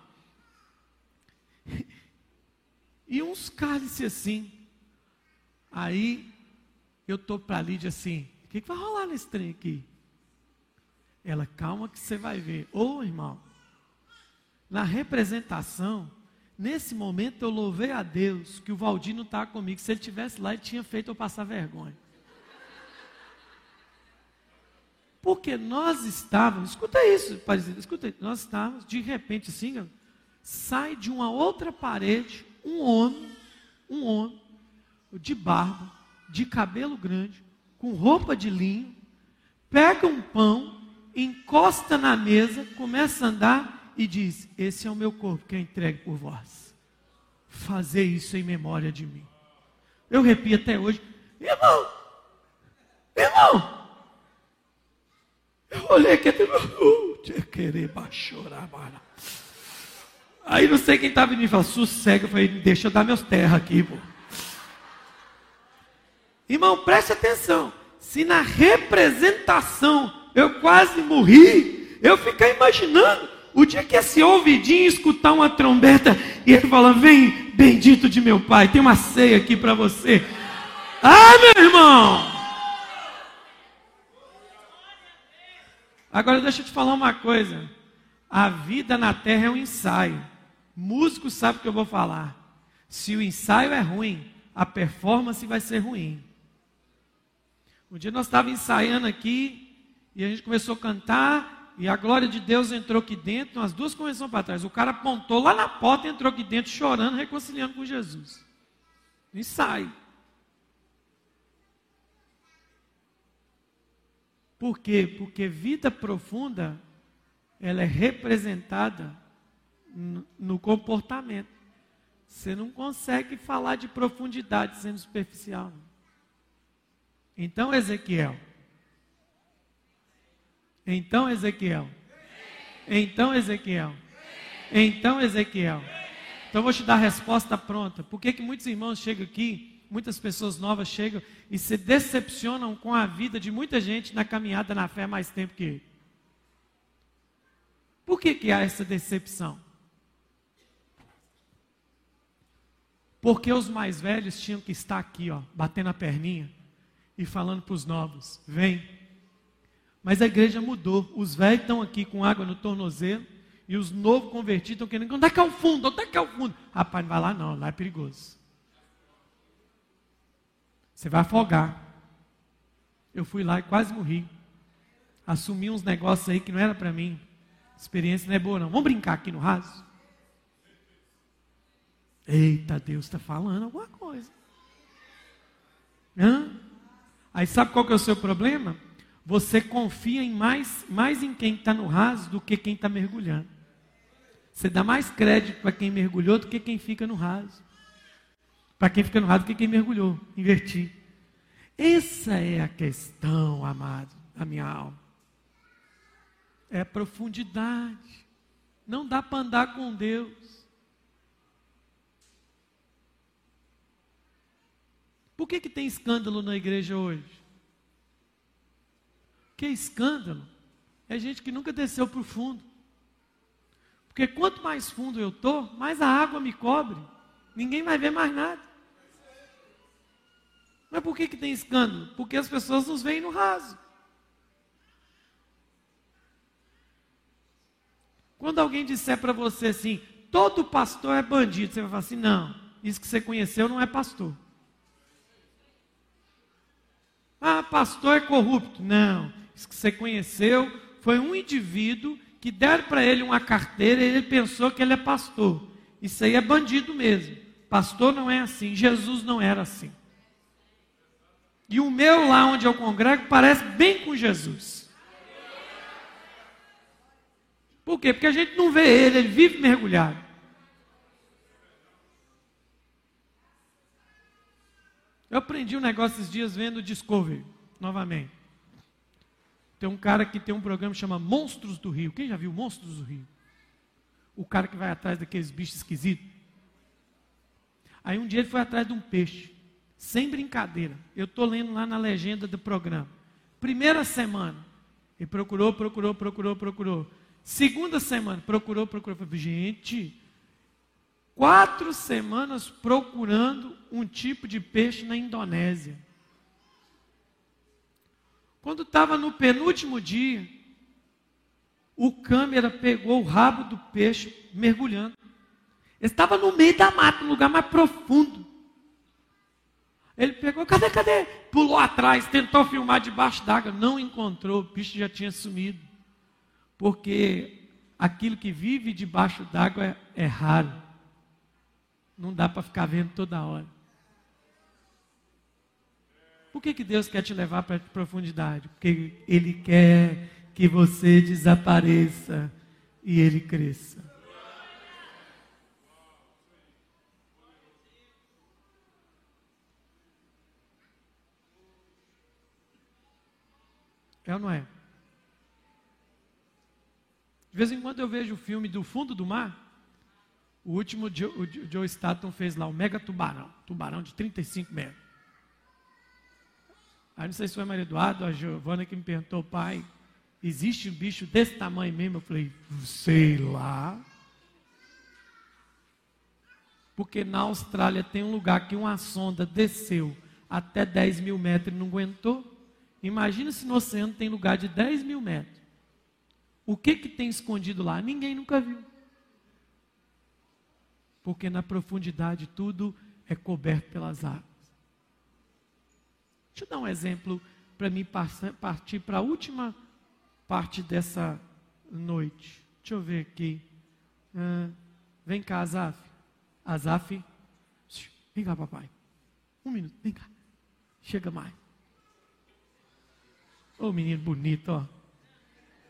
A: E uns cálices assim. Aí eu estou para a Lídia assim, o que, que, vai rolar nesse trem aqui? Ela, calma que você vai ver. Ô irmão, na representação, nesse momento eu louvei a Deus que o Valdir não estava comigo. Se ele tivesse lá, ele tinha feito eu passar vergonha. Porque nós estávamos, escuta isso, escuta, nós estávamos, de repente assim, sai de uma outra parede um homem, um homem de barba, de cabelo grande, com roupa de linho, pega um pão, encosta na mesa, começa a andar e diz: Esse é o meu corpo que é entregue por vós. Fazer isso em memória de mim. Eu repito até hoje, irmão, irmão. Eu olhei aqui até meu, querer chorar, mano. Aí não sei quem estava vindo e falou, sossega. Eu falei, deixa eu dar meus terras aqui, pô. Irmão, preste atenção. Se na representação eu quase morri, eu fiquei imaginando o dia que esse ouvidinho escutar uma trombeta e ele fala: Vem, bendito de meu pai, tem uma ceia aqui para você. Ah, meu irmão! Agora deixa eu te falar uma coisa. A vida na terra é um ensaio. Músico sabe o que eu vou falar. Se o ensaio é ruim, a performance vai ser ruim. Um dia nós estávamos ensaiando aqui e a gente começou a cantar e a glória de Deus entrou aqui dentro, as duas começaram para trás. O cara apontou lá na porta e entrou aqui dentro chorando, reconciliando com Jesus. Ensaio. Por quê? Porque vida profunda ela é representada no comportamento. Você não consegue falar de profundidade sendo superficial. Então, Ezequiel. Então, Ezequiel. Então, Ezequiel. Então, Ezequiel. Então, eu vou te dar a resposta pronta. Por que, que muitos irmãos chegam aqui, muitas pessoas novas chegam e se decepcionam com a vida de muita gente na caminhada na fé mais tempo que ele? Por que, que há essa decepção? Porque os mais velhos tinham que estar aqui, ó, batendo a perninha e falando para os novos: vem. Mas a igreja mudou. Os velhos estão aqui com água no tornozelo e os novos convertidos estão querendo. Onde é que é o fundo? Onde é que é o fundo? Rapaz, não vai lá não, lá é perigoso. Você vai afogar. Eu fui lá e quase morri. Assumi uns negócios aí que não era para mim. Experiência não é boa, não. Vamos brincar aqui no raso? Eita, Deus está falando alguma coisa. Hã? Aí sabe qual que é o seu problema? Você confia em mais, mais em quem está no raso do que quem está mergulhando. Você dá mais crédito para quem mergulhou do que quem fica no raso. Para quem fica no raso do que quem mergulhou. Invertir. Essa é a questão, amado, a minha alma. É a profundidade. Não dá para andar com Deus. Por que, que tem escândalo na igreja hoje? Que escândalo? É gente que nunca desceu para o fundo. Porque quanto mais fundo eu estou, mais a água me cobre. Ninguém vai ver mais nada. Mas por que, que tem escândalo? Porque as pessoas nos veem no raso. Quando alguém disser para você assim, todo pastor é bandido, você vai falar assim: não, isso que você conheceu não é pastor. Ah, pastor é corrupto. Não. Que você conheceu foi um indivíduo que deram para ele uma carteira e ele pensou que ele é pastor. Isso aí é bandido mesmo. Pastor não é assim. Jesus não era assim. E o meu lá onde eu congrego parece bem com Jesus. Por quê? Porque a gente não vê ele, ele vive mergulhado. Eu aprendi um negócio esses dias vendo Discovery, novamente. Tem um cara que tem um programa que chama Monstros do Rio. Quem já viu Monstros do Rio? O cara que vai atrás daqueles bichos esquisitos. Aí um dia ele foi atrás de um peixe. Sem brincadeira. Eu estou lendo lá na legenda do programa. Primeira semana. Ele procurou, procurou, procurou, procurou. Segunda semana, procurou, procurou. Falei, gente, quatro semanas procurando um tipo de peixe na Indonésia. Quando estava no penúltimo dia, o câmera pegou o rabo do peixe mergulhando. estava no meio da mata, no lugar mais profundo. Ele pegou, cadê, cadê? Pulou atrás, tentou filmar debaixo d'água, não encontrou, o bicho já tinha sumido. Porque aquilo que vive debaixo d'água é, é raro. Não dá para ficar vendo toda hora. Por que, que Deus quer te levar para a profundidade? Porque Ele quer que você desapareça e Ele cresça. É ou não é? De vez em quando eu vejo o filme do fundo do mar. O último o Joe Staton fez lá, o Mega Tubarão. Tubarão de 35 metros. Aí não sei se foi Maria Eduardo a Giovana que me perguntou, pai, existe um bicho desse tamanho mesmo? Eu falei, sei lá. Porque na Austrália tem um lugar que uma sonda desceu até 10 mil metros e não aguentou. Imagina se no oceano tem lugar de 10 mil metros. O que, que tem escondido lá? Ninguém nunca viu porque na profundidade tudo é coberto pelas águas. Deixa eu dar um exemplo para mim partir para a última parte dessa noite. Deixa eu ver aqui. Vem cá, Azaf. Azaf. Vem cá, papai. Um minuto, vem cá. Chega mais. Ô oh, menino bonito, ó.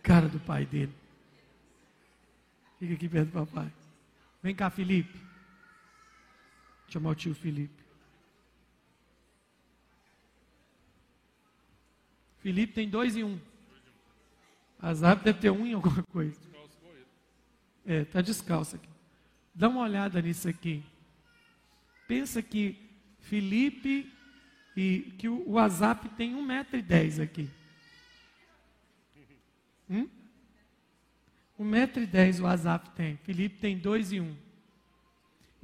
A: Cara do pai dele. Fica aqui perto do papai. Vem cá, Felipe. Chamar o tio Felipe. Felipe tem dois em um. Azar deve ter um em alguma coisa. É, está descalço aqui. Dá uma olhada nisso aqui. Pensa que Felipe e que o WhatsApp tem 1,10m aqui. Hum? 1,10m o WhatsApp tem. Felipe tem 2 e 1.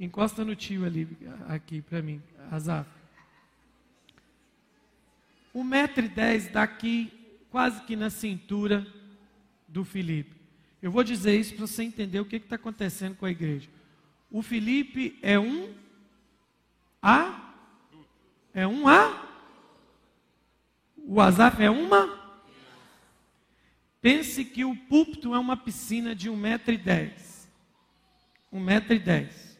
A: Encosta no tio ali, aqui para mim, Azaf. Um metro e dez daqui, quase que na cintura do Felipe. Eu vou dizer isso para você entender o que está acontecendo com a igreja. O Felipe é um A? É um A? O Azaf é uma? Pense que o púlpito é uma piscina de um metro e dez. Um metro e dez.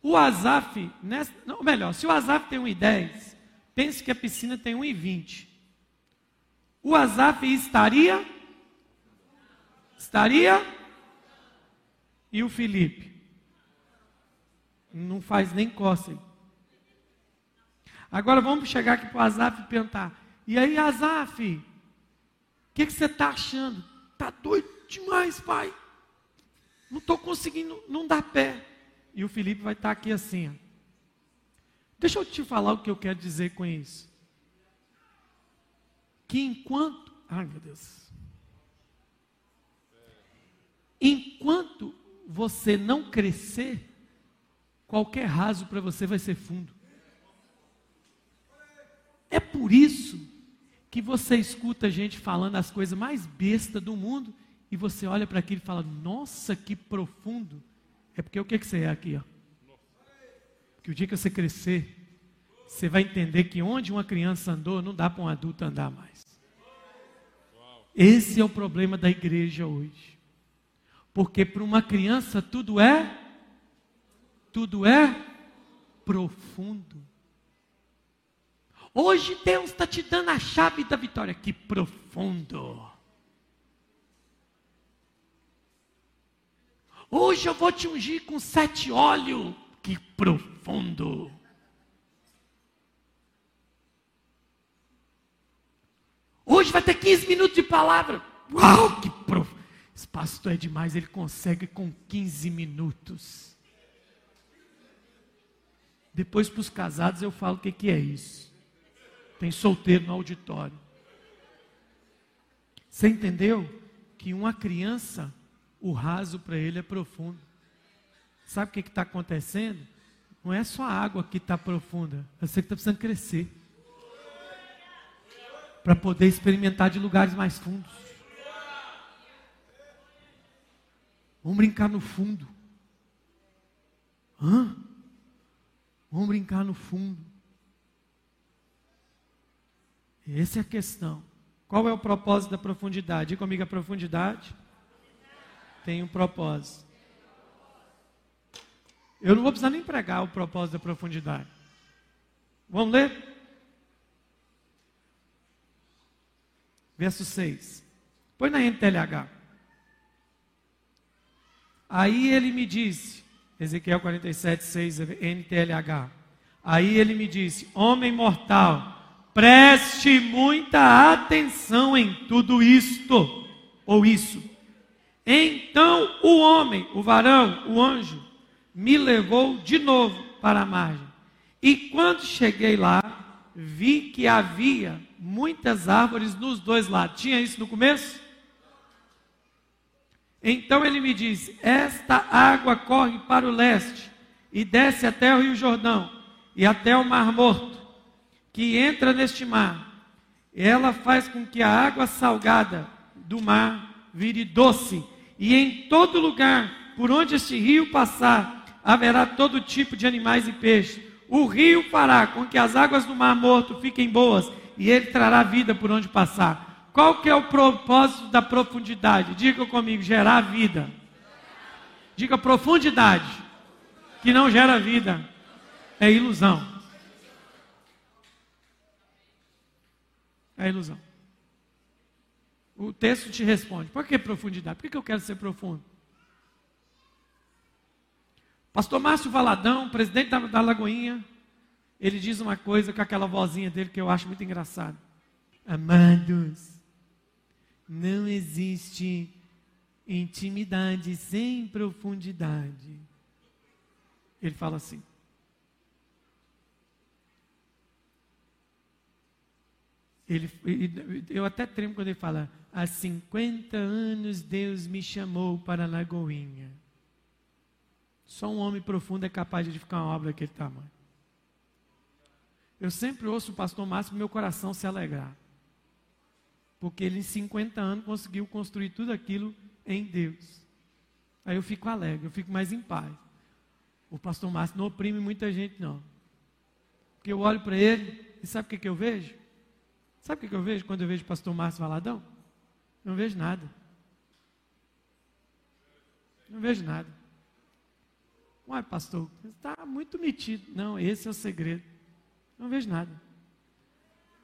A: O Azaf, nessa, não, melhor, se o Azaf tem um e dez, pense que a piscina tem um e vinte. O Azaf estaria? Estaria? E o Felipe? Não faz nem cócega. Agora vamos chegar aqui para o Azaf e perguntar: e aí, Azaf? O que, que você está achando? Está doido demais, pai. Não estou conseguindo, não dá pé. E o Felipe vai estar tá aqui assim. Ó. Deixa eu te falar o que eu quero dizer com isso. Que enquanto. Ai, meu Deus. Enquanto você não crescer, qualquer raso para você vai ser fundo. É por isso que você escuta gente falando as coisas mais bestas do mundo e você olha para aquilo e fala: Nossa, que profundo. É porque o que, que você é aqui? Ó? Que o dia que você crescer, você vai entender que onde uma criança andou, não dá para um adulto andar mais. Esse é o problema da igreja hoje. Porque para uma criança tudo é tudo é profundo. Hoje Deus está te dando a chave da vitória. Que profundo. Hoje eu vou te ungir com sete óleos. Que profundo. Hoje vai ter 15 minutos de palavra. Uau, que profundo. Esse pastor é demais, ele consegue com 15 minutos. Depois para os casados eu falo o que, que é isso. Tem solteiro no auditório. Você entendeu que uma criança, o raso para ele é profundo. Sabe o que está acontecendo? Não é só a água que está profunda, é você que está precisando crescer para poder experimentar de lugares mais fundos. Vamos brincar no fundo. Hã? Vamos brincar no fundo. Essa é a questão. Qual é o propósito da profundidade? Diga comigo a profundidade. Tem um propósito. Eu não vou precisar nem pregar o propósito da profundidade. Vamos ler? Verso 6. Põe na NTLH. Aí ele me disse, Ezequiel 47, 6, NTLH. Aí ele me disse: Homem mortal, Preste muita atenção em tudo isto, ou isso. Então o homem, o varão, o anjo, me levou de novo para a margem. E quando cheguei lá, vi que havia muitas árvores nos dois lados. Tinha isso no começo? Então ele me disse: Esta água corre para o leste e desce até o Rio Jordão e até o Mar Morto que entra neste mar, ela faz com que a água salgada do mar vire doce, e em todo lugar por onde este rio passar, haverá todo tipo de animais e peixes. O rio fará com que as águas do mar morto fiquem boas, e ele trará vida por onde passar. Qual que é o propósito da profundidade? Diga comigo, gerar vida. Diga profundidade, que não gera vida, é ilusão. É ilusão. O texto te responde: por que profundidade? Por que eu quero ser profundo? Pastor Márcio Valadão, presidente da, da Lagoinha, ele diz uma coisa com aquela vozinha dele que eu acho muito engraçado. Amados, não existe intimidade sem profundidade. Ele fala assim. Ele, eu até tremo quando ele fala: há 50 anos Deus me chamou para a Lagoinha. Só um homem profundo é capaz de edificar uma obra daquele tamanho. Eu sempre ouço o pastor Márcio meu coração se alegrar. Porque ele em 50 anos conseguiu construir tudo aquilo em Deus. Aí eu fico alegre, eu fico mais em paz. O pastor Márcio não oprime muita gente, não. Porque eu olho para ele e sabe o que, que eu vejo? Sabe o que, eu vejo quando eu vejo o pastor Márcio Valadão? Eu não vejo nada. Não vejo nada. Uai, pastor, está muito metido. Não, esse é o segredo. Não vejo nada.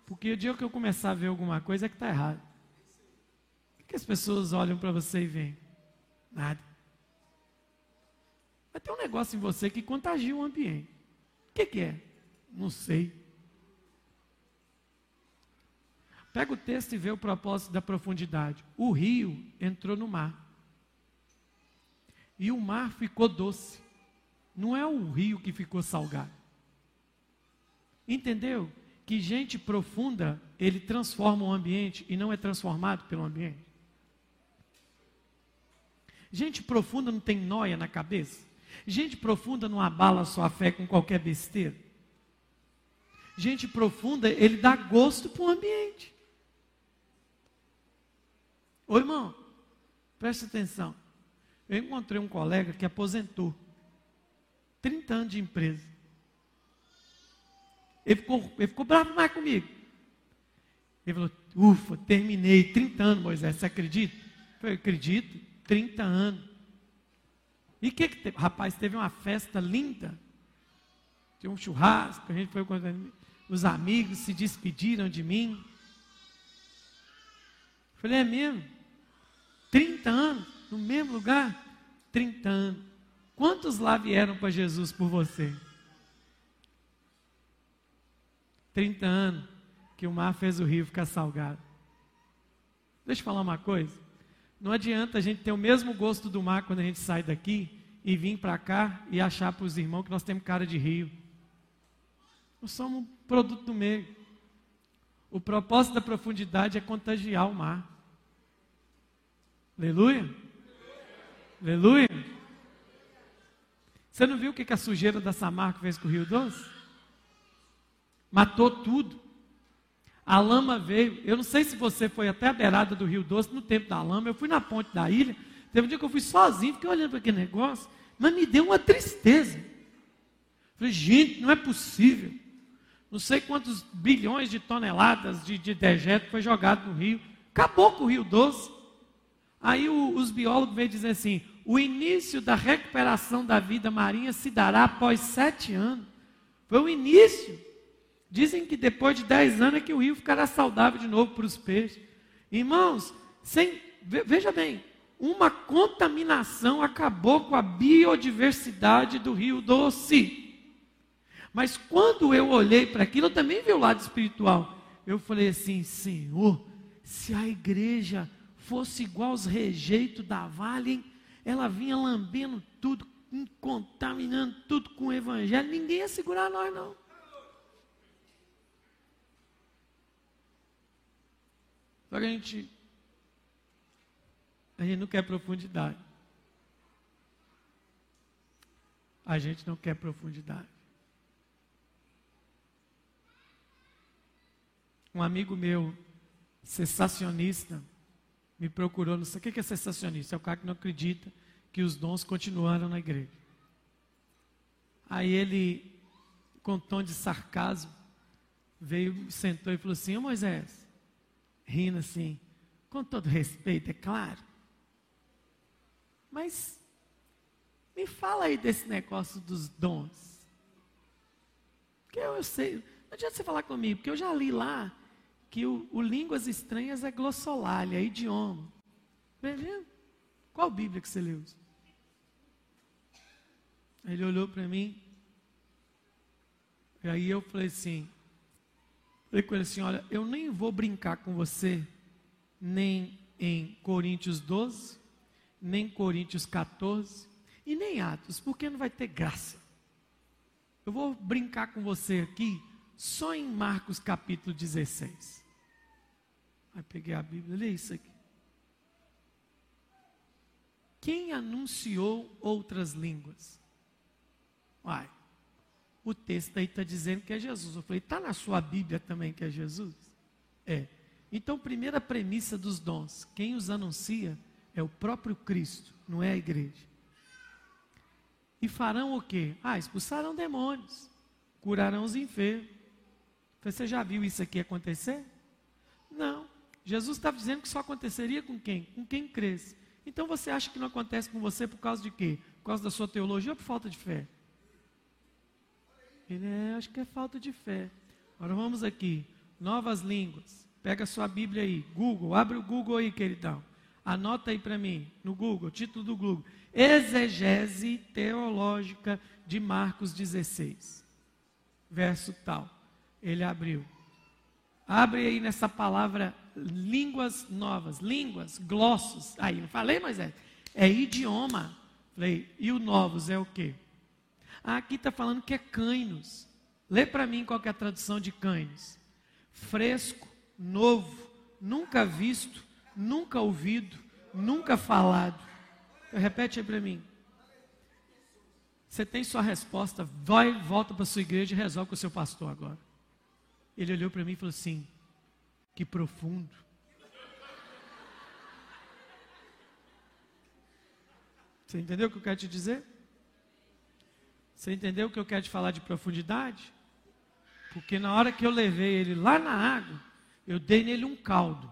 A: Porque o dia que eu começar a ver alguma coisa é que está errado. O que as pessoas olham para você e veem? Nada. Mas tem um negócio em você que contagia o ambiente. O que, que é? Não sei. Pega o texto e vê o propósito da profundidade. O rio entrou no mar. E o mar ficou doce. Não é o rio que ficou salgado. Entendeu? Que gente profunda, ele transforma o ambiente e não é transformado pelo ambiente. Gente profunda não tem noia na cabeça. Gente profunda não abala sua fé com qualquer besteira. Gente profunda, ele dá gosto para o ambiente. Ô irmão, preste atenção. Eu encontrei um colega que aposentou. 30 anos de empresa. Ele ficou, ele ficou bravo mais comigo. Ele falou: Ufa, terminei 30 anos, Moisés. Você acredita? Eu falei, acredito, 30 anos. E o que que teve? Rapaz, teve uma festa linda. Tinha um churrasco, a gente foi com os amigos, se despediram de mim. Eu falei, é mesmo? 30 anos, no mesmo lugar? 30 anos. Quantos lá vieram para Jesus por você? 30 anos que o mar fez o rio ficar salgado. Deixa eu falar uma coisa. Não adianta a gente ter o mesmo gosto do mar quando a gente sai daqui e vir para cá e achar para os irmãos que nós temos cara de rio. Nós somos um produto do meio. O propósito da profundidade é contagiar o mar. Aleluia? Aleluia? Você não viu o que a sujeira da Samarco fez com o Rio Doce? Matou tudo. A lama veio. Eu não sei se você foi até a beirada do Rio Doce no tempo da lama. Eu fui na ponte da ilha. Teve um dia que eu fui sozinho, fiquei olhando para aquele negócio, mas me deu uma tristeza. Falei, gente, não é possível. Não sei quantos bilhões de toneladas de, de dejeto foi jogado no rio. Acabou com o Rio Doce. Aí o, os biólogos veio dizer assim: o início da recuperação da vida marinha se dará após sete anos. Foi o início. Dizem que depois de dez anos é que o rio ficará saudável de novo para os peixes. Irmãos, sem, veja bem, uma contaminação acabou com a biodiversidade do rio Doce. Mas quando eu olhei para aquilo, eu também vi o lado espiritual. Eu falei assim: Senhor, se a igreja fosse igual aos rejeitos da vale, ela vinha lambendo tudo, contaminando tudo com o evangelho, ninguém ia segurar nós, não. Só que a gente, a gente não quer profundidade. A gente não quer profundidade. Um amigo meu, sensacionista, me procurou, não sei o que é sensacionista, é o cara que não acredita que os dons continuaram na igreja. Aí ele, com tom de sarcasmo, veio, sentou e falou assim: Ô Moisés, rindo assim, com todo respeito, é claro. Mas me fala aí desse negócio dos dons. Que eu, eu sei, não adianta você falar comigo, porque eu já li lá que o, o línguas estranhas é glossolalia, é idioma. Beleza? Qual Bíblia que você leu? Ele olhou para mim, e aí eu falei assim, Falei com ele assim: olha, eu nem vou brincar com você, nem em Coríntios 12, nem Coríntios 14, e nem Atos, porque não vai ter graça. Eu vou brincar com você aqui só em Marcos capítulo 16. Aí peguei a Bíblia, lê isso aqui. Quem anunciou outras línguas? Uai, o texto aí está dizendo que é Jesus. Eu falei, está na sua Bíblia também que é Jesus? É. Então, primeira premissa dos dons: quem os anuncia é o próprio Cristo, não é a igreja. E farão o quê? Ah, expulsarão demônios, curarão os enfermos. Você já viu isso aqui acontecer? Jesus estava dizendo que só aconteceria com quem? Com quem cresce. Então você acha que não acontece com você por causa de quê? Por causa da sua teologia ou por falta de fé? Ele é, acho que é falta de fé. Agora vamos aqui. Novas línguas. Pega a sua Bíblia aí. Google. Abre o Google aí, queridão. Anota aí para mim, no Google, título do Google. Exegese teológica de Marcos 16. Verso tal. Ele abriu. Abre aí nessa palavra línguas novas, línguas, glossos. Aí, não falei, mas é, idioma. Falei, e o novos é o quê? Ah, aqui está falando que é cainos. Lê para mim qual é a tradução de cainos. Fresco, novo, nunca visto, nunca ouvido, nunca falado. Repete aí para mim. Você tem sua resposta, vai, volta para sua igreja e resolve com o seu pastor agora. Ele olhou para mim e falou assim: Que profundo. Você entendeu o que eu quero te dizer? Você entendeu o que eu quero te falar de profundidade? Porque na hora que eu levei ele lá na água, eu dei nele um caldo.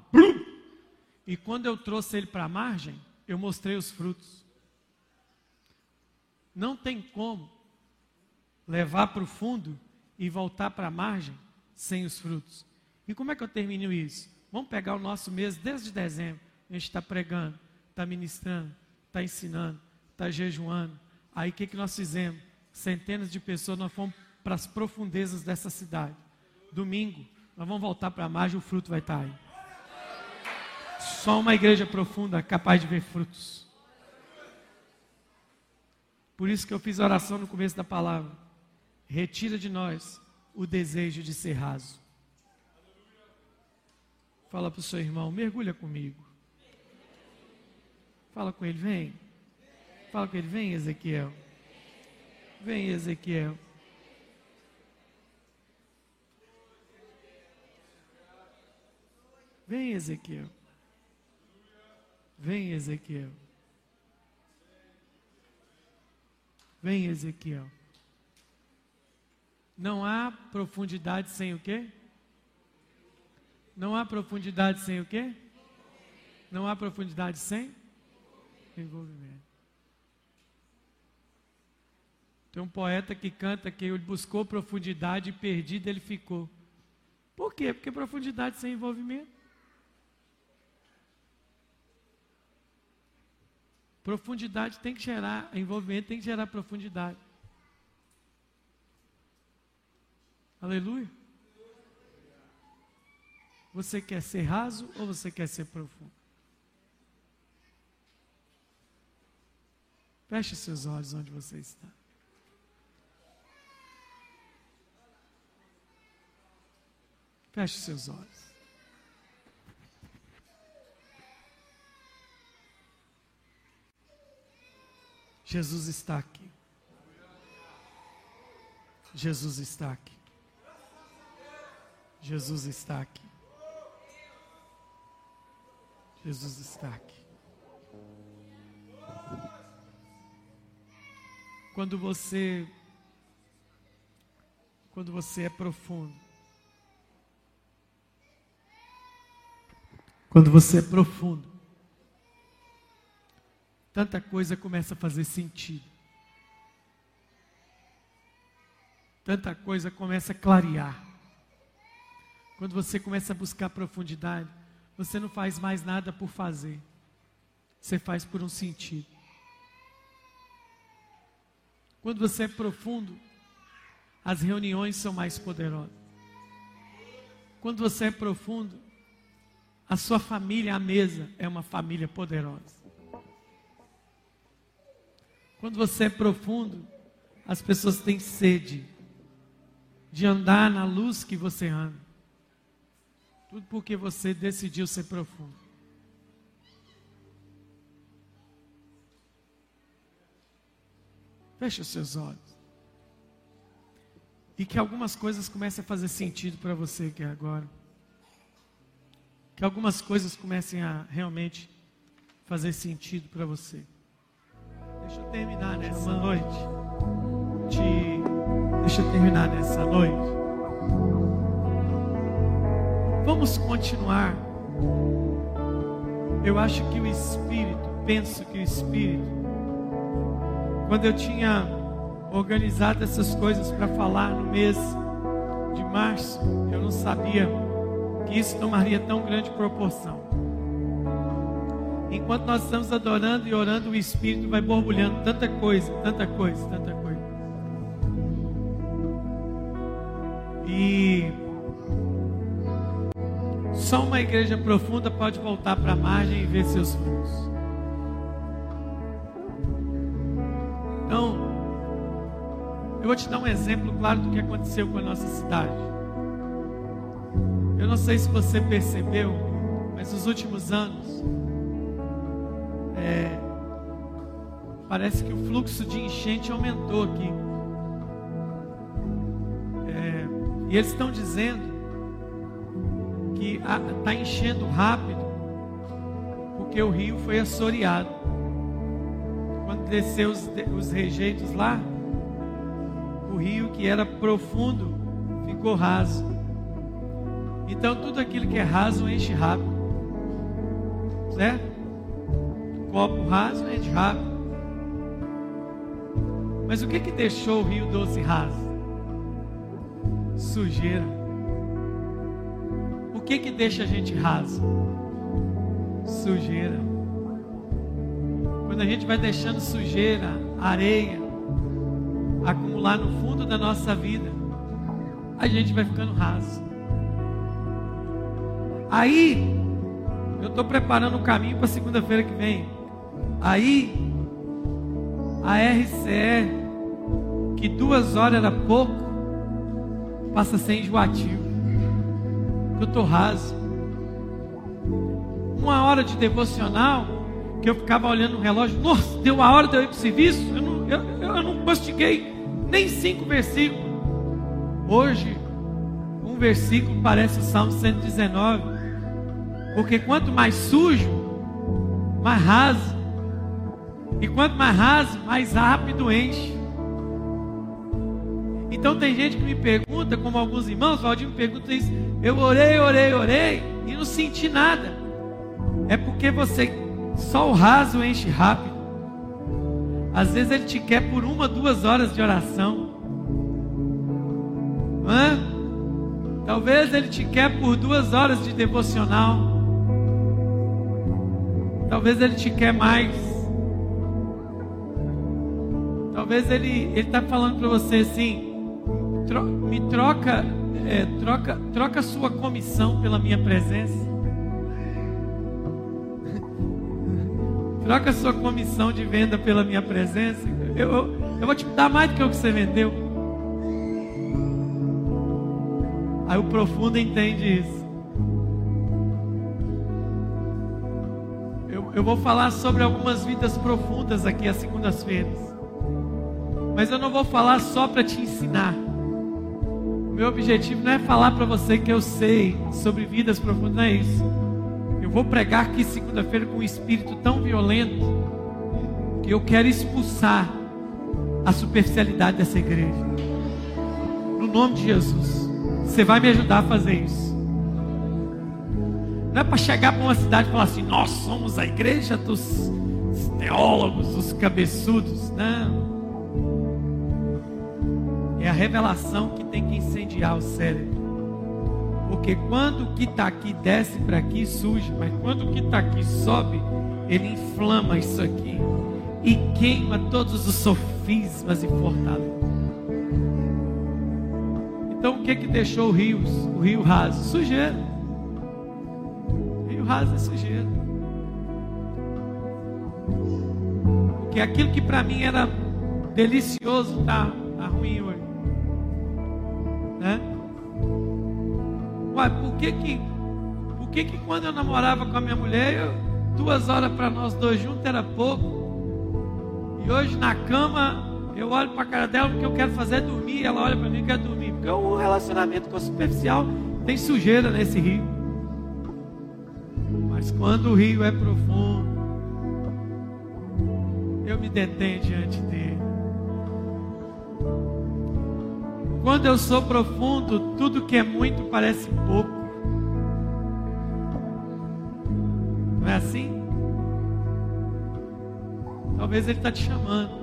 A: E quando eu trouxe ele para a margem, eu mostrei os frutos. Não tem como levar para o fundo e voltar para a margem sem os frutos. E como é que eu termino isso? Vamos pegar o nosso mês desde dezembro. A gente está pregando, está ministrando, está ensinando, está jejuando. Aí o que, que nós fizemos? Centenas de pessoas, nós fomos para as profundezas dessa cidade. Domingo, nós vamos voltar para a margem, o fruto vai estar tá aí. Só uma igreja profunda capaz de ver frutos. Por isso que eu fiz a oração no começo da palavra. Retira de nós o desejo de ser raso. Fala para o seu irmão, mergulha comigo. Fala com ele, vem. Fala com ele, vem Ezequiel. Vem Ezequiel. Vem Ezequiel. Vem Ezequiel. Vem Ezequiel. Não há profundidade sem o quê? Não há profundidade sem o quê? Não há profundidade sem envolvimento. Tem um poeta que canta que ele buscou profundidade e perdido ele ficou. Por quê? Porque profundidade sem envolvimento. Profundidade tem que gerar, envolvimento tem que gerar profundidade. Aleluia. Você quer ser raso ou você quer ser profundo? Feche seus olhos onde você está. Feche seus olhos. Jesus está aqui. Jesus está aqui. Jesus está aqui. Jesus está aqui. Quando você quando você é profundo. Quando você é profundo. Tanta coisa começa a fazer sentido. Tanta coisa começa a clarear. Quando você começa a buscar profundidade, você não faz mais nada por fazer. Você faz por um sentido. Quando você é profundo, as reuniões são mais poderosas. Quando você é profundo, a sua família à mesa é uma família poderosa. Quando você é profundo, as pessoas têm sede de andar na luz que você anda. Tudo porque você decidiu ser profundo. Feche os seus olhos. E que algumas coisas comecem a fazer sentido para você aqui agora. Que algumas coisas comecem a realmente fazer sentido para você. Deixa eu terminar nessa noite. De... Deixa eu terminar nessa noite. Vamos continuar. Eu acho que o Espírito, penso que o Espírito, quando eu tinha organizado essas coisas para falar no mês de março, eu não sabia que isso tomaria tão grande proporção. Enquanto nós estamos adorando e orando, o Espírito vai borbulhando tanta coisa, tanta coisa, tanta coisa. E só uma igreja profunda pode voltar para a margem e ver seus frutos. Então, eu vou te dar um exemplo claro do que aconteceu com a nossa cidade. Eu não sei se você percebeu, mas nos últimos anos, é, parece que o fluxo de enchente aumentou aqui. É, e eles estão dizendo que está enchendo rápido, porque o rio foi assoreado. Quando desceu os, os rejeitos lá, o rio que era profundo ficou raso. Então tudo aquilo que é raso enche rápido. Certo? Copo raso enche rápido. Mas o que que deixou o rio doce raso? Sujeira que que deixa a gente raso? Sujeira. Quando a gente vai deixando sujeira, areia, acumular no fundo da nossa vida, a gente vai ficando raso. Aí, eu estou preparando o caminho para segunda-feira que vem. Aí, a RCE, que duas horas era pouco, passa a ser enjoativo que eu estou raso. Uma hora de devocional, que eu ficava olhando o relógio, nossa, deu a hora de eu ir para o serviço, eu não, eu, eu não mastiguei nem cinco versículos. Hoje, um versículo parece o Salmo 119, porque quanto mais sujo, mais raso, e quanto mais raso, mais rápido enche. Então tem gente que me pergunta, como alguns irmãos, Valdir me pergunta isso, eu orei, orei, orei e não senti nada. É porque você só o raso enche rápido. Às vezes ele te quer por uma, duas horas de oração. Hã? Talvez ele te quer por duas horas de devocional. Talvez ele te quer mais. Talvez ele está falando para você assim: tro, me troca, é, troca, troca sua comissão pela minha presença. troca sua comissão de venda pela minha presença. Eu, eu, eu vou te dar mais do que o que você vendeu. Aí o profundo entende isso. Eu, eu vou falar sobre algumas vidas profundas aqui às segundas-feiras. Mas eu não vou falar só para te ensinar. Meu objetivo não é falar para você que eu sei sobre vidas profundas, não é isso. Eu vou pregar aqui segunda-feira com um espírito tão violento que eu quero expulsar a superficialidade dessa igreja. No nome de Jesus. Você vai me ajudar a fazer isso. Não é para chegar para uma cidade e falar assim: nós somos a igreja dos teólogos, dos cabeçudos. Não. É a revelação que tem que incendiar o cérebro. Porque quando o que está aqui desce para aqui, surge. Mas quando o que está aqui sobe, ele inflama isso aqui. E queima todos os sofismas e fortalezas. Então o que que deixou o rio, o rio raso? Sujeira. O rio raso é sujeira. Porque aquilo que para mim era delicioso está tá ruim hoje. Né? Uai, por que que, por que que quando eu namorava com a minha mulher, eu, duas horas para nós dois juntos era pouco? E hoje na cama, eu olho para a cara dela porque eu quero fazer dormir, ela olha para mim e quer dormir. Porque o relacionamento com superficial tem sujeira nesse rio. Mas quando o rio é profundo, eu me detenho diante dele. Quando eu sou profundo, tudo que é muito parece pouco. Não é assim? Talvez Ele está te chamando.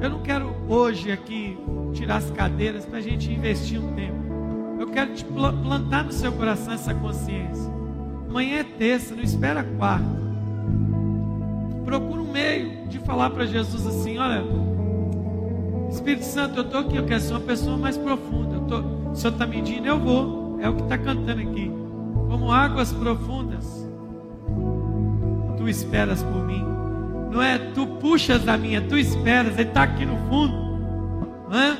A: Eu não quero hoje aqui tirar as cadeiras para a gente investir um tempo. Eu quero te plantar no seu coração essa consciência. Amanhã é terça, não espera quarta. Procura um meio de falar para Jesus assim: olha, Espírito Santo, eu estou aqui, eu quero ser uma pessoa mais profunda. Eu tô, o Senhor está medindo, eu vou. É o que está cantando aqui. Como águas profundas, tu esperas por mim. Não é tu puxas a minha, tu esperas, ele está aqui no fundo. Hã?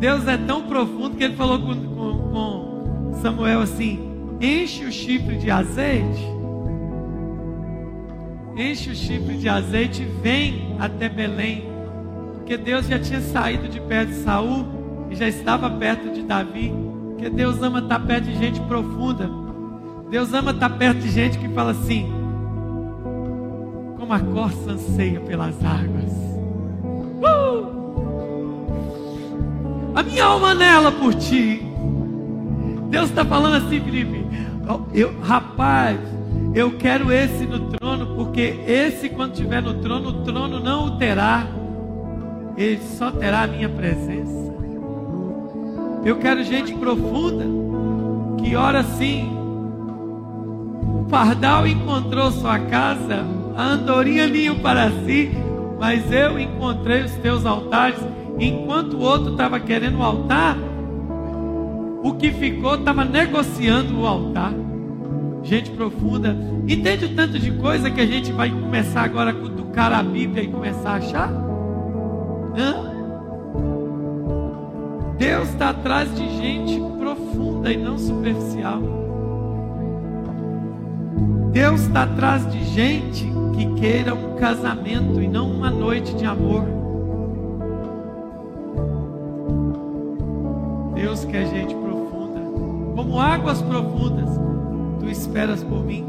A: Deus é tão profundo que ele falou com, com, com Samuel assim: enche o chifre de azeite, enche o chifre de azeite e vem até Belém, porque Deus já tinha saído de perto de Saul e já estava perto de Davi, porque Deus ama estar perto de gente profunda. Deus ama estar perto de gente que fala assim: como a corça anseia pelas águas. Uh! A minha alma nela por ti. Deus está falando assim, Felipe. Eu, rapaz, eu quero esse no trono, porque esse, quando estiver no trono, o trono não o terá, ele só terá a minha presença. Eu quero gente profunda, que ora assim. O pardal encontrou sua casa, a andorinha ninho para si, mas eu encontrei os teus altares. Enquanto o outro estava querendo o altar, o que ficou estava negociando o altar. Gente profunda, entende o tanto de coisa que a gente vai começar agora a cutucar a Bíblia e começar a achar? Hã? Deus está atrás de gente profunda e não superficial. Deus está atrás de gente que queira um casamento e não uma noite de amor. Deus quer gente profunda, como águas profundas. Esperas por mim.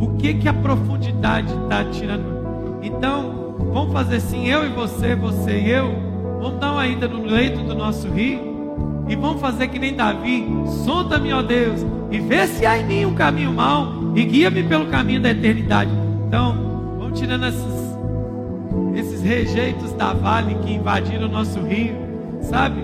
A: O que que a profundidade está tirando? Então, vamos fazer assim, eu e você, você e eu, vamos dar uma ida no leito do nosso rio e vamos fazer que nem Davi. Sonda-me, ó Deus, e vê se há em mim um caminho mau e guia-me pelo caminho da eternidade. Então, vamos tirando esses, esses rejeitos da vale que invadiram o nosso rio, sabe?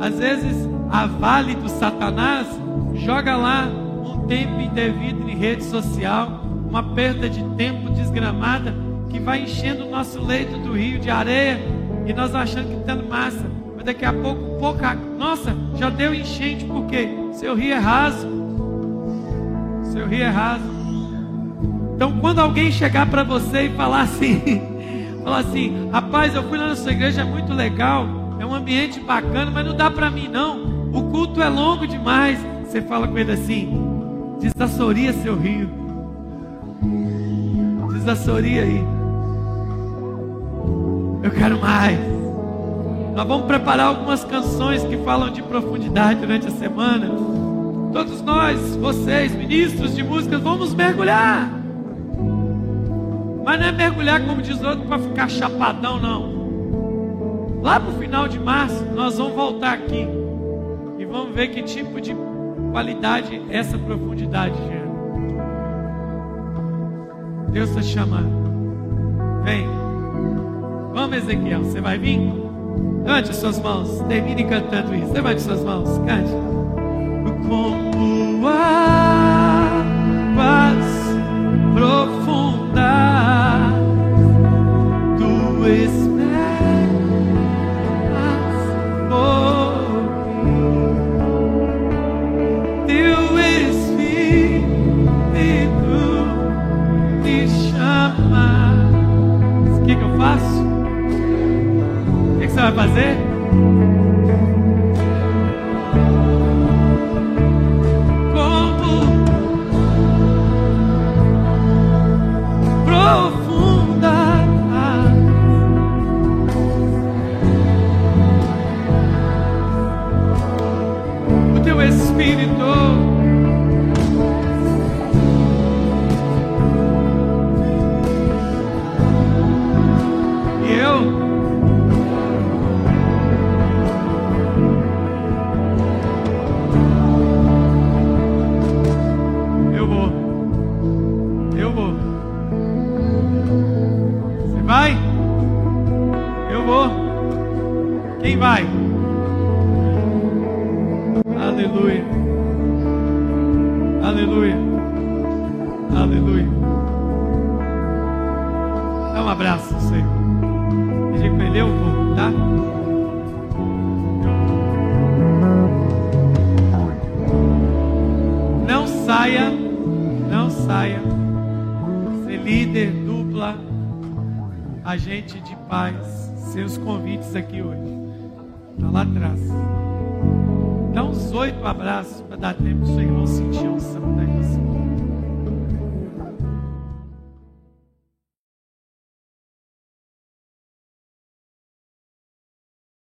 A: Às vezes a vale do Satanás joga lá um tempo indevido em rede social, uma perda de tempo desgramada que vai enchendo o nosso leito do rio de areia e nós achando que está massa. Mas daqui a pouco, pouca, nossa, já deu enchente porque seu rio é raso. Seu rio é raso. Então, quando alguém chegar para você e falar assim, falar assim, rapaz, eu fui lá na sua igreja, é muito legal, é um ambiente bacana, mas não dá para mim não. O culto é longo demais. Você fala com ele assim: desassoria seu rio. Desassoria aí. Eu quero mais. Nós vamos preparar algumas canções que falam de profundidade durante a semana. Todos nós, vocês, ministros de músicas, vamos mergulhar. Mas não é mergulhar, como diz outro, para ficar chapadão, não. Lá para o final de março, nós vamos voltar aqui e vamos ver que tipo de qualidade essa profundidade gera. Deus está chamando. Vem. Vamos, Ezequiel. Você vai vir? Levante as suas mãos. Termine cantando isso. Levante suas mãos. Cante. Como águas profundas vai fazer? Agente de paz. Seus convites aqui hoje. Está lá atrás. Dá uns oito abraços para dar tempo para o seu irmão sentir a unção da